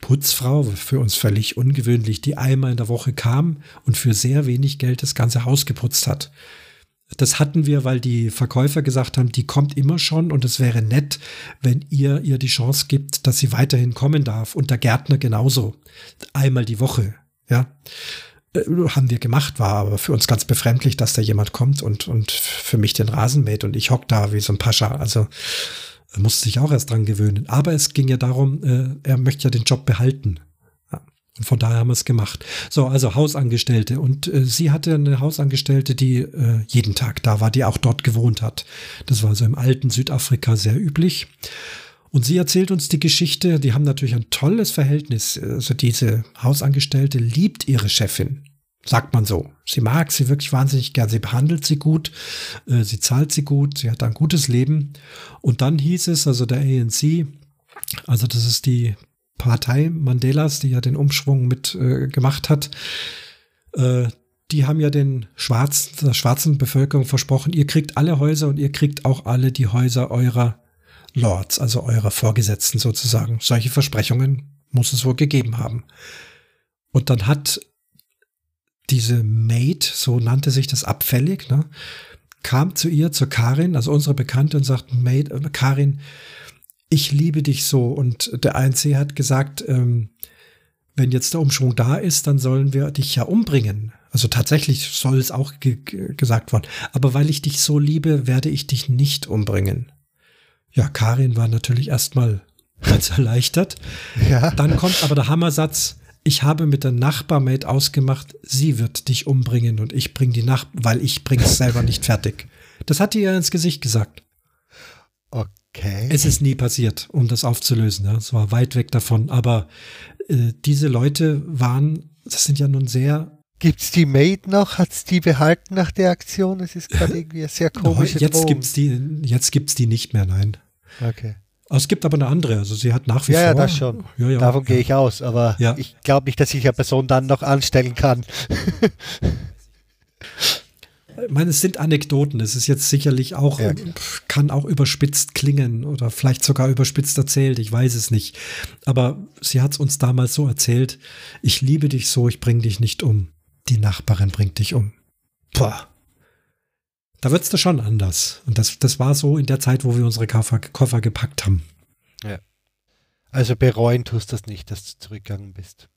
Putzfrau, für uns völlig ungewöhnlich, die einmal in der Woche kam und für sehr wenig Geld das ganze Haus geputzt hat. Das hatten wir, weil die Verkäufer gesagt haben, die kommt immer schon und es wäre nett, wenn ihr ihr die Chance gibt, dass sie weiterhin kommen darf. Und der Gärtner genauso. Einmal die Woche. Ja. Äh, haben wir gemacht, war aber für uns ganz befremdlich, dass da jemand kommt und, und für mich den Rasen mäht und ich hock da wie so ein Pascha. Also musste sich auch erst dran gewöhnen. Aber es ging ja darum, äh, er möchte ja den Job behalten. Ja, und von daher haben wir es gemacht. So, also Hausangestellte. Und äh, sie hatte eine Hausangestellte, die äh, jeden Tag da war, die auch dort gewohnt hat. Das war so im alten Südafrika sehr üblich. Und sie erzählt uns die Geschichte, die haben natürlich ein tolles Verhältnis. Also diese Hausangestellte liebt ihre Chefin, sagt man so. Sie mag sie wirklich wahnsinnig gern, sie behandelt sie gut, äh, sie zahlt sie gut, sie hat ein gutes Leben. Und dann hieß es, also der ANC, also das ist die Partei Mandelas, die ja den Umschwung mit äh, gemacht hat, äh, die haben ja den schwarzen, der schwarzen Bevölkerung versprochen, ihr kriegt alle Häuser und ihr kriegt auch alle die Häuser eurer Lords, also eurer Vorgesetzten sozusagen. Solche Versprechungen muss es wohl gegeben haben. Und dann hat diese Maid, so nannte sich das abfällig, ne, kam zu ihr, zur Karin, also unsere Bekannte, und sagt, Maid, äh, Karin, ich liebe dich so. Und der ANC hat gesagt, ähm, wenn jetzt der Umschwung da ist, dann sollen wir dich ja umbringen. Also tatsächlich soll es auch ge gesagt worden. Aber weil ich dich so liebe, werde ich dich nicht umbringen. Ja, Karin war natürlich erstmal ganz erleichtert. Ja. Dann kommt aber der Hammersatz, ich habe mit der Nachbarmaid ausgemacht, sie wird dich umbringen und ich bringe die Nach, weil ich bringe es selber nicht fertig. Das hat die ihr ins Gesicht gesagt. Okay. Es ist nie passiert, um das aufzulösen. Ja. war weit weg davon. Aber äh, diese Leute waren, das sind ja nun sehr Gibt's die Made noch? Hat's die behalten nach der Aktion? Es ist gerade irgendwie sehr komische no, jetzt Drohung. gibt's die, jetzt gibt's die nicht mehr, nein. Okay. Es gibt aber eine andere, also sie hat nach wie ja, vor. Ja, das schon. Ja, ja, Davon gehe ich aus, aber ich glaube nicht, dass ich eine Person dann noch anstellen kann. ich meine, es sind Anekdoten. Es ist jetzt sicherlich auch, ja, kann auch überspitzt klingen oder vielleicht sogar überspitzt erzählt. Ich weiß es nicht. Aber sie hat es uns damals so erzählt. Ich liebe dich so, ich bringe dich nicht um. Die Nachbarin bringt dich um. Boah. Da wird's da schon anders. Und das, das war so in der Zeit, wo wir unsere Koffer, Koffer gepackt haben. Ja. Also bereuen tust du das nicht, dass du zurückgegangen bist.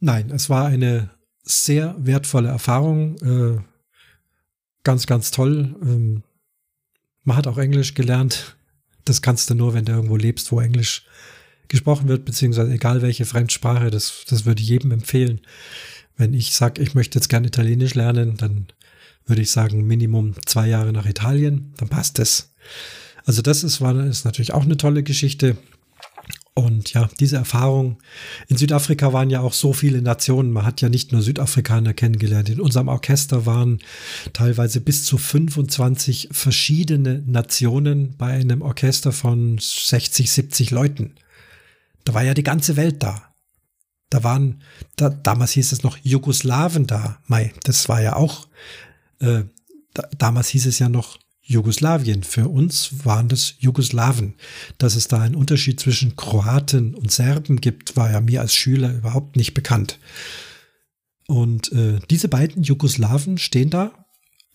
Nein, es war eine sehr wertvolle Erfahrung. Äh, ganz, ganz toll. Ähm, man hat auch Englisch gelernt. Das kannst du nur, wenn du irgendwo lebst, wo Englisch gesprochen wird, beziehungsweise egal welche Fremdsprache, das, das würde ich jedem empfehlen. Wenn ich sage, ich möchte jetzt gerne Italienisch lernen, dann würde ich sagen, Minimum zwei Jahre nach Italien, dann passt es. Also das ist, war, ist natürlich auch eine tolle Geschichte. Und ja, diese Erfahrung. In Südafrika waren ja auch so viele Nationen. Man hat ja nicht nur Südafrikaner kennengelernt. In unserem Orchester waren teilweise bis zu 25 verschiedene Nationen bei einem Orchester von 60, 70 Leuten. Da war ja die ganze Welt da. Da waren, da, damals hieß es noch Jugoslawen da. Mai, das war ja auch, äh, da, damals hieß es ja noch Jugoslawien. Für uns waren das Jugoslawen. Dass es da einen Unterschied zwischen Kroaten und Serben gibt, war ja mir als Schüler überhaupt nicht bekannt. Und äh, diese beiden Jugoslawen stehen da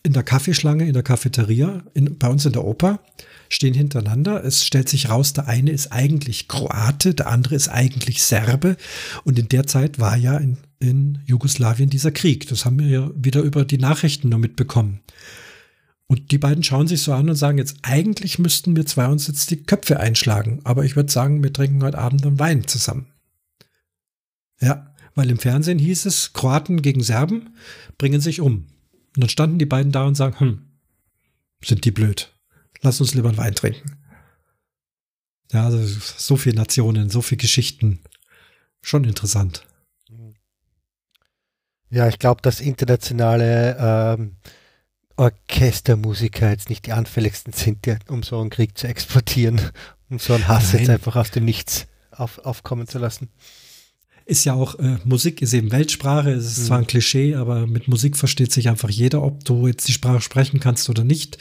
in der Kaffeeschlange, in der Cafeteria, in, bei uns in der Oper, stehen hintereinander. Es stellt sich raus, der eine ist eigentlich Kroate, der andere ist eigentlich Serbe. Und in der Zeit war ja in, in Jugoslawien dieser Krieg. Das haben wir ja wieder über die Nachrichten nur mitbekommen. Und die beiden schauen sich so an und sagen jetzt, eigentlich müssten wir zwei uns jetzt die Köpfe einschlagen. Aber ich würde sagen, wir trinken heute Abend einen Wein zusammen. Ja, weil im Fernsehen hieß es, Kroaten gegen Serben bringen sich um. Und dann standen die beiden da und sagen, hm, sind die blöd. Lass uns lieber einen Wein trinken. Ja, also so viele Nationen, so viele Geschichten. Schon interessant. Ja, ich glaube, dass internationale ähm, Orchestermusiker jetzt nicht die anfälligsten sind, die, um so einen Krieg zu exportieren, um so einen Hass Nein. jetzt einfach aus dem Nichts auf, aufkommen zu lassen ist ja auch, äh, Musik ist eben Weltsprache, es ist mhm. zwar ein Klischee, aber mit Musik versteht sich einfach jeder, ob du jetzt die Sprache sprechen kannst oder nicht.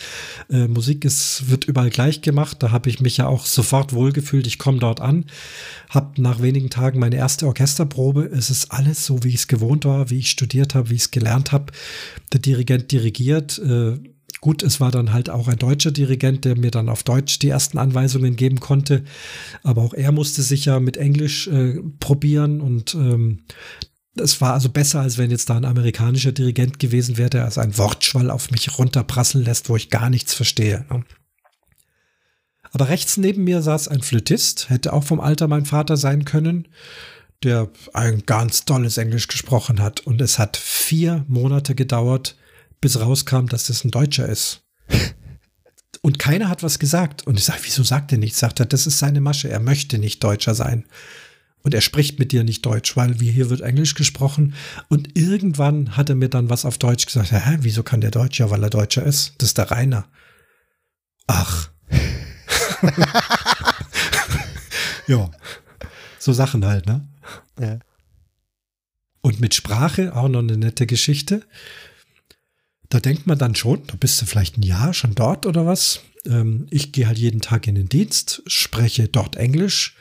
Äh, Musik ist, wird überall gleich gemacht, da habe ich mich ja auch sofort wohlgefühlt, ich komme dort an, habe nach wenigen Tagen meine erste Orchesterprobe, es ist alles so, wie ich es gewohnt war, wie ich studiert habe, wie ich es gelernt habe. Der Dirigent dirigiert, äh, Gut, es war dann halt auch ein deutscher Dirigent, der mir dann auf Deutsch die ersten Anweisungen geben konnte. Aber auch er musste sich ja mit Englisch äh, probieren und ähm, es war also besser, als wenn jetzt da ein amerikanischer Dirigent gewesen wäre, der also ein Wortschwall auf mich runterprasseln lässt, wo ich gar nichts verstehe. Ne? Aber rechts neben mir saß ein Flötist, hätte auch vom Alter mein Vater sein können, der ein ganz tolles Englisch gesprochen hat. Und es hat vier Monate gedauert, bis rauskam, dass das ein Deutscher ist. Und keiner hat was gesagt. Und ich sage, wieso sagt er nichts? Sagt er, das ist seine Masche. Er möchte nicht Deutscher sein. Und er spricht mit dir nicht Deutsch, weil wie hier wird Englisch gesprochen. Und irgendwann hat er mir dann was auf Deutsch gesagt. Hä, wieso kann der Deutsch? Ja, weil er Deutscher ist. Das ist der Rainer. Ach. ja. So Sachen halt, ne? Ja. Und mit Sprache auch noch eine nette Geschichte. Da denkt man dann schon, da bist du vielleicht ein Jahr schon dort oder was. Ähm, ich gehe halt jeden Tag in den Dienst, spreche dort Englisch,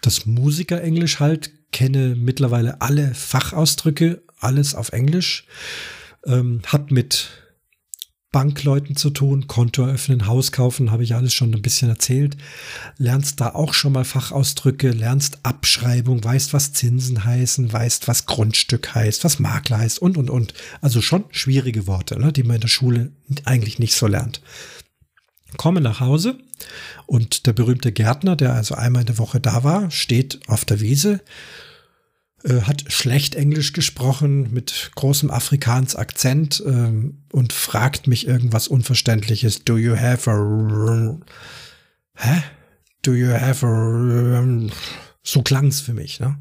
das Musikerenglisch halt, kenne mittlerweile alle Fachausdrücke, alles auf Englisch, ähm, hab mit Bankleuten zu tun, Konto eröffnen, Haus kaufen, habe ich alles schon ein bisschen erzählt. Lernst da auch schon mal Fachausdrücke, lernst Abschreibung, weißt, was Zinsen heißen, weißt, was Grundstück heißt, was Makler heißt und, und, und. Also schon schwierige Worte, ne, die man in der Schule eigentlich nicht so lernt. Komme nach Hause und der berühmte Gärtner, der also einmal in der Woche da war, steht auf der Wiese äh, hat schlecht Englisch gesprochen mit großem Afrikaans Akzent ähm, und fragt mich irgendwas Unverständliches. Do you have a hä? Do you have a so klang's für mich, ne?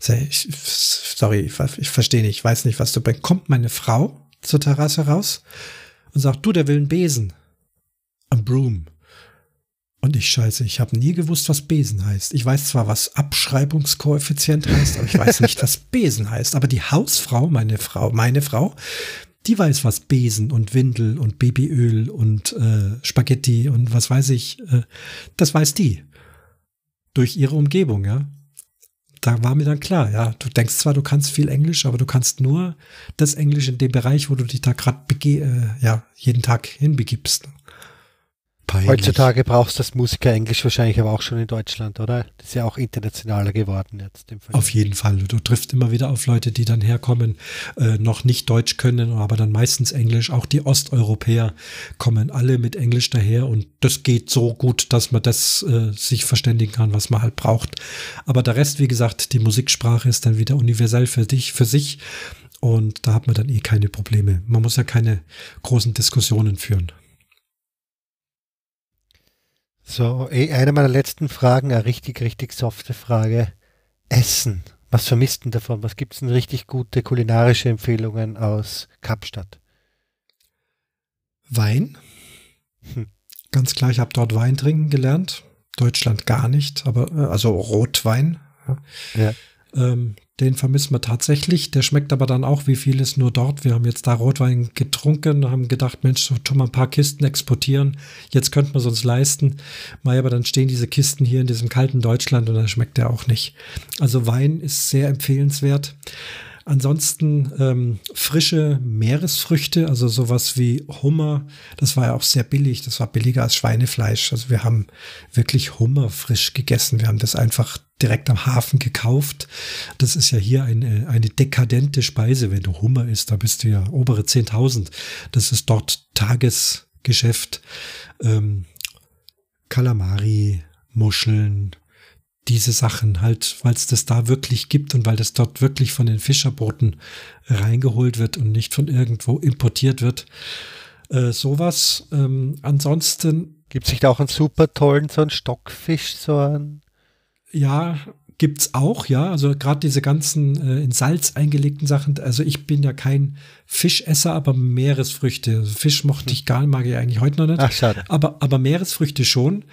Sorry, ich, verstehe nicht, ich weiß nicht, was du bringst. Kommt meine Frau zur Terrasse raus und sagt, du, der will einen Besen. Ein Broom. Und ich scheiße, ich habe nie gewusst, was Besen heißt. Ich weiß zwar, was Abschreibungskoeffizient heißt, aber ich weiß nicht, was Besen heißt. Aber die Hausfrau, meine Frau, meine Frau, die weiß, was Besen und Windel und Babyöl und äh, Spaghetti und was weiß ich, äh, das weiß die. Durch ihre Umgebung, ja. Da war mir dann klar, ja, du denkst zwar, du kannst viel Englisch, aber du kannst nur das Englisch in dem Bereich, wo du dich da gerade äh, ja, jeden Tag hinbegibst. Peinlich. Heutzutage brauchst du das Musiker Englisch wahrscheinlich aber auch schon in Deutschland, oder? Das ist ja auch internationaler geworden jetzt. Auf jeden Fall. Du triffst immer wieder auf Leute, die dann herkommen, äh, noch nicht Deutsch können, aber dann meistens Englisch. Auch die Osteuropäer kommen alle mit Englisch daher und das geht so gut, dass man das äh, sich verständigen kann, was man halt braucht. Aber der Rest, wie gesagt, die Musiksprache ist dann wieder universell für dich, für sich. Und da hat man dann eh keine Probleme. Man muss ja keine großen Diskussionen führen. So, eh, eine meiner letzten Fragen, eine richtig, richtig softe Frage. Essen. Was vermisst denn davon? Was gibt es denn richtig gute kulinarische Empfehlungen aus Kapstadt? Wein. Hm. Ganz klar, ich habe dort Wein trinken gelernt. Deutschland gar nicht, aber äh, also Rotwein. Ja. Ähm, den vermissen wir tatsächlich. Der schmeckt aber dann auch wie vieles nur dort. Wir haben jetzt da Rotwein getrunken, haben gedacht, Mensch, so tun wir ein paar Kisten exportieren. Jetzt könnten wir es uns leisten. Mai, aber dann stehen diese Kisten hier in diesem kalten Deutschland und dann schmeckt der auch nicht. Also Wein ist sehr empfehlenswert. Ansonsten ähm, frische Meeresfrüchte, also sowas wie Hummer, das war ja auch sehr billig, das war billiger als Schweinefleisch. Also wir haben wirklich Hummer frisch gegessen. Wir haben das einfach direkt am Hafen gekauft. Das ist ja hier eine, eine dekadente Speise. Wenn du Hummer isst, da bist du ja obere 10.000. Das ist dort Tagesgeschäft. Ähm, Kalamari, Muscheln, diese Sachen halt, weil es das da wirklich gibt und weil das dort wirklich von den Fischerbooten reingeholt wird und nicht von irgendwo importiert wird. Äh, sowas. Ähm, ansonsten. Gibt es nicht auch einen super tollen, so einen Stockfisch, so einen? Ja, gibt's auch, ja. Also gerade diese ganzen äh, in Salz eingelegten Sachen. Also ich bin ja kein Fischesser, aber Meeresfrüchte. Also Fisch mochte ich gar, mag ich eigentlich heute noch nicht. Ach, schade. Aber, aber Meeresfrüchte schon.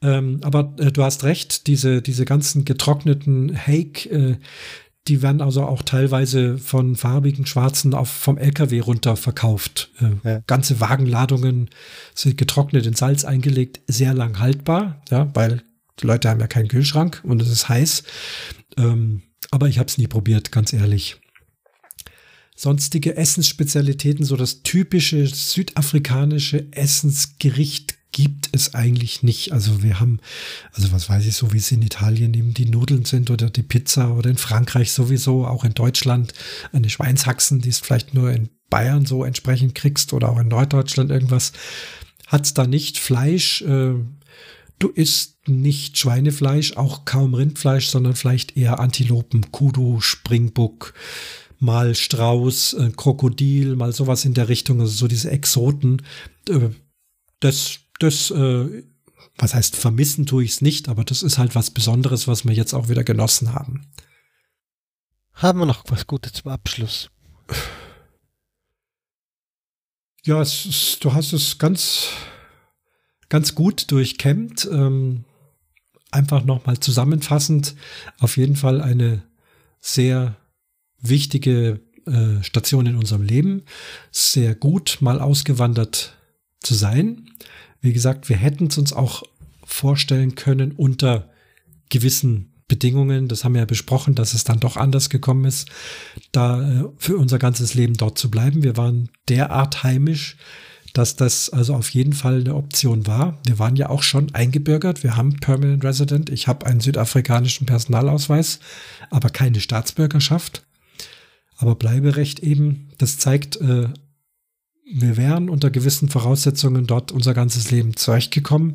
Ähm, aber äh, du hast recht, diese, diese ganzen getrockneten Hake, äh, die werden also auch teilweise von farbigen Schwarzen auf, vom LKW runter verkauft. Äh, ja. Ganze Wagenladungen sind getrocknet in Salz eingelegt, sehr lang haltbar, ja, weil die Leute haben ja keinen Kühlschrank und es ist heiß. Ähm, aber ich habe es nie probiert, ganz ehrlich. Sonstige Essensspezialitäten, so das typische südafrikanische Essensgericht gibt es eigentlich nicht. Also wir haben, also was weiß ich, so wie es in Italien eben die Nudeln sind oder die Pizza oder in Frankreich sowieso, auch in Deutschland eine Schweinshaxen, die es vielleicht nur in Bayern so entsprechend kriegst oder auch in Norddeutschland irgendwas, hat es da nicht. Fleisch, äh, Du isst nicht Schweinefleisch, auch kaum Rindfleisch, sondern vielleicht eher Antilopen, Kudu, Springbuck, mal Strauß, äh, Krokodil, mal sowas in der Richtung, also so diese Exoten. Äh, das, das, äh, was heißt vermissen tue ich es nicht, aber das ist halt was Besonderes, was wir jetzt auch wieder genossen haben. Haben wir noch was Gutes zum Abschluss? Ja, es ist, du hast es ganz ganz gut durchkämmt. Ähm, einfach nochmal zusammenfassend, auf jeden Fall eine sehr wichtige äh, Station in unserem Leben. Sehr gut, mal ausgewandert zu sein. Wie gesagt, wir hätten es uns auch vorstellen können unter gewissen Bedingungen. Das haben wir ja besprochen, dass es dann doch anders gekommen ist, da äh, für unser ganzes Leben dort zu bleiben. Wir waren derart heimisch, dass das also auf jeden Fall eine Option war. Wir waren ja auch schon eingebürgert. Wir haben Permanent Resident. Ich habe einen südafrikanischen Personalausweis, aber keine Staatsbürgerschaft. Aber Bleiberecht eben, das zeigt, äh, wir wären unter gewissen Voraussetzungen dort unser ganzes Leben zurechtgekommen.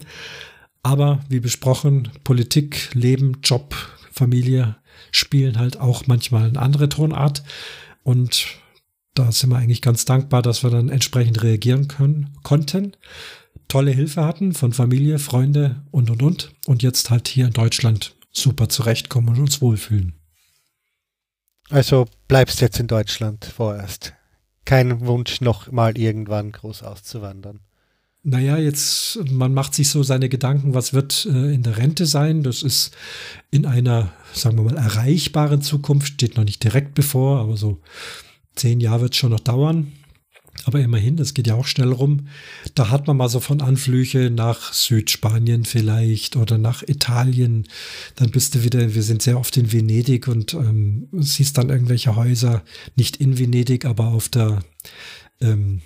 Aber wie besprochen, Politik, Leben, Job, Familie spielen halt auch manchmal eine andere Tonart. Und da sind wir eigentlich ganz dankbar, dass wir dann entsprechend reagieren können, konnten. Tolle Hilfe hatten von Familie, Freunde und und und. Und jetzt halt hier in Deutschland super zurechtkommen und uns wohlfühlen. Also bleibst jetzt in Deutschland vorerst. Kein Wunsch, noch mal irgendwann groß auszuwandern. Naja, jetzt, man macht sich so seine Gedanken, was wird äh, in der Rente sein? Das ist in einer, sagen wir mal, erreichbaren Zukunft, steht noch nicht direkt bevor, aber so zehn Jahre wird es schon noch dauern. Aber immerhin, das geht ja auch schnell rum. Da hat man mal so von Anflüge nach Südspanien vielleicht oder nach Italien. Dann bist du wieder, wir sind sehr oft in Venedig und ähm, siehst dann irgendwelche Häuser, nicht in Venedig, aber auf der, ähm,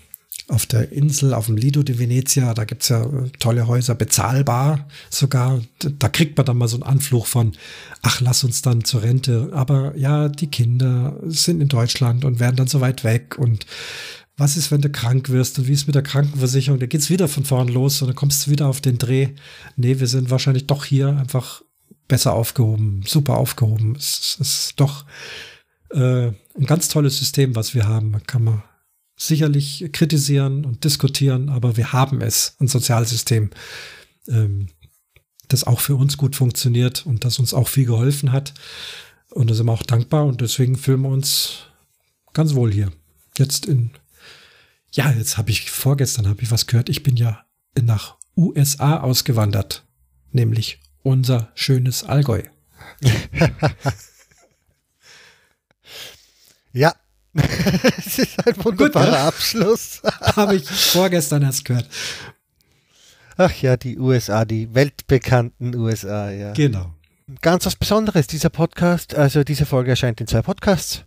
auf der Insel, auf dem Lido di Venezia, da gibt's ja äh, tolle Häuser, bezahlbar sogar. Da kriegt man dann mal so einen Anflug von, ach, lass uns dann zur Rente. Aber ja, die Kinder sind in Deutschland und werden dann so weit weg und was ist, wenn du krank wirst und wie ist mit der Krankenversicherung? Da geht's wieder von vorn los und dann kommst du wieder auf den Dreh. Nee, wir sind wahrscheinlich doch hier einfach besser aufgehoben, super aufgehoben. Es, es ist doch äh, ein ganz tolles System, was wir haben. Kann man sicherlich kritisieren und diskutieren, aber wir haben es, ein Sozialsystem, ähm, das auch für uns gut funktioniert und das uns auch viel geholfen hat. Und da sind wir auch dankbar und deswegen fühlen wir uns ganz wohl hier. Jetzt in ja, jetzt habe ich vorgestern habe ich was gehört. Ich bin ja nach USA ausgewandert, nämlich unser schönes Allgäu. ja, es ist ein wunderbarer Gut, Abschluss. habe ich vorgestern erst gehört. Ach ja, die USA, die weltbekannten USA, ja. Genau. Ganz was Besonderes, dieser Podcast, also diese Folge erscheint in zwei Podcasts.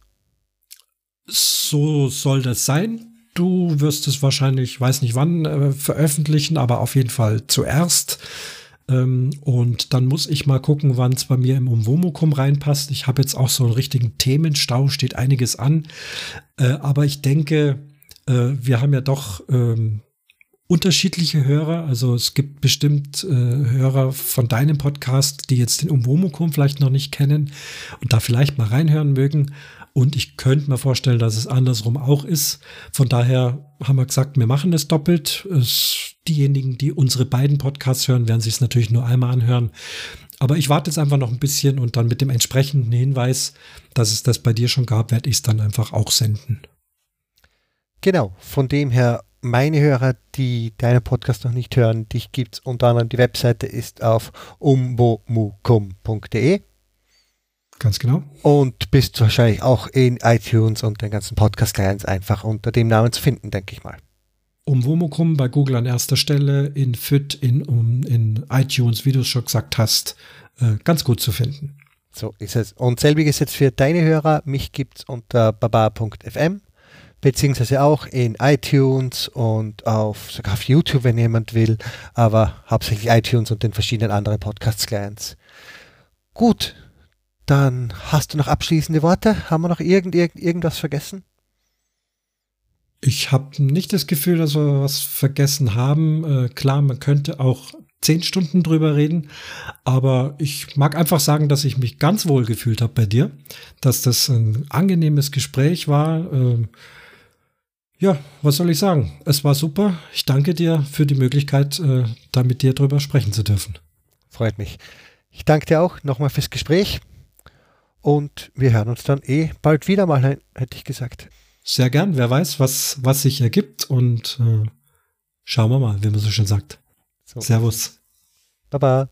So soll das sein. Du wirst es wahrscheinlich, weiß nicht wann, äh, veröffentlichen, aber auf jeden Fall zuerst. Ähm, und dann muss ich mal gucken, wann es bei mir im Umwomukum reinpasst. Ich habe jetzt auch so einen richtigen Themenstau, steht einiges an. Äh, aber ich denke, äh, wir haben ja doch ähm, unterschiedliche Hörer. Also es gibt bestimmt äh, Hörer von deinem Podcast, die jetzt den Umwomukum vielleicht noch nicht kennen und da vielleicht mal reinhören mögen. Und ich könnte mir vorstellen, dass es andersrum auch ist. Von daher haben wir gesagt, wir machen es doppelt. Es, diejenigen, die unsere beiden Podcasts hören, werden sich es natürlich nur einmal anhören. Aber ich warte jetzt einfach noch ein bisschen und dann mit dem entsprechenden Hinweis, dass es das bei dir schon gab, werde ich es dann einfach auch senden. Genau, von dem her, meine Hörer, die deinen Podcast noch nicht hören, dich gibt es unter anderem, die Webseite ist auf umbomukum.de. Ganz genau. Und bist wahrscheinlich auch in iTunes und den ganzen Podcast-Clients einfach unter dem Namen zu finden, denke ich mal. Um Womokum bei Google an erster Stelle, in FIT, in, um, in iTunes, wie du es schon gesagt hast, äh, ganz gut zu finden. So ist es. Und selbiges jetzt für deine Hörer. Mich gibt es unter baba.fm, beziehungsweise auch in iTunes und auf, sogar auf YouTube, wenn jemand will, aber hauptsächlich iTunes und den verschiedenen anderen Podcast-Clients. Gut, dann hast du noch abschließende Worte? Haben wir noch irgend, irgend, irgendwas vergessen? Ich habe nicht das Gefühl, dass wir was vergessen haben. Äh, klar, man könnte auch zehn Stunden drüber reden, aber ich mag einfach sagen, dass ich mich ganz wohl gefühlt habe bei dir, dass das ein angenehmes Gespräch war. Äh, ja, was soll ich sagen? Es war super. Ich danke dir für die Möglichkeit, äh, da mit dir drüber sprechen zu dürfen. Freut mich. Ich danke dir auch nochmal fürs Gespräch. Und wir hören uns dann eh bald wieder mal, hätte ich gesagt. Sehr gern. Wer weiß, was, was sich ergibt. Und äh, schauen wir mal, wie man so schön sagt. So. Servus. Baba.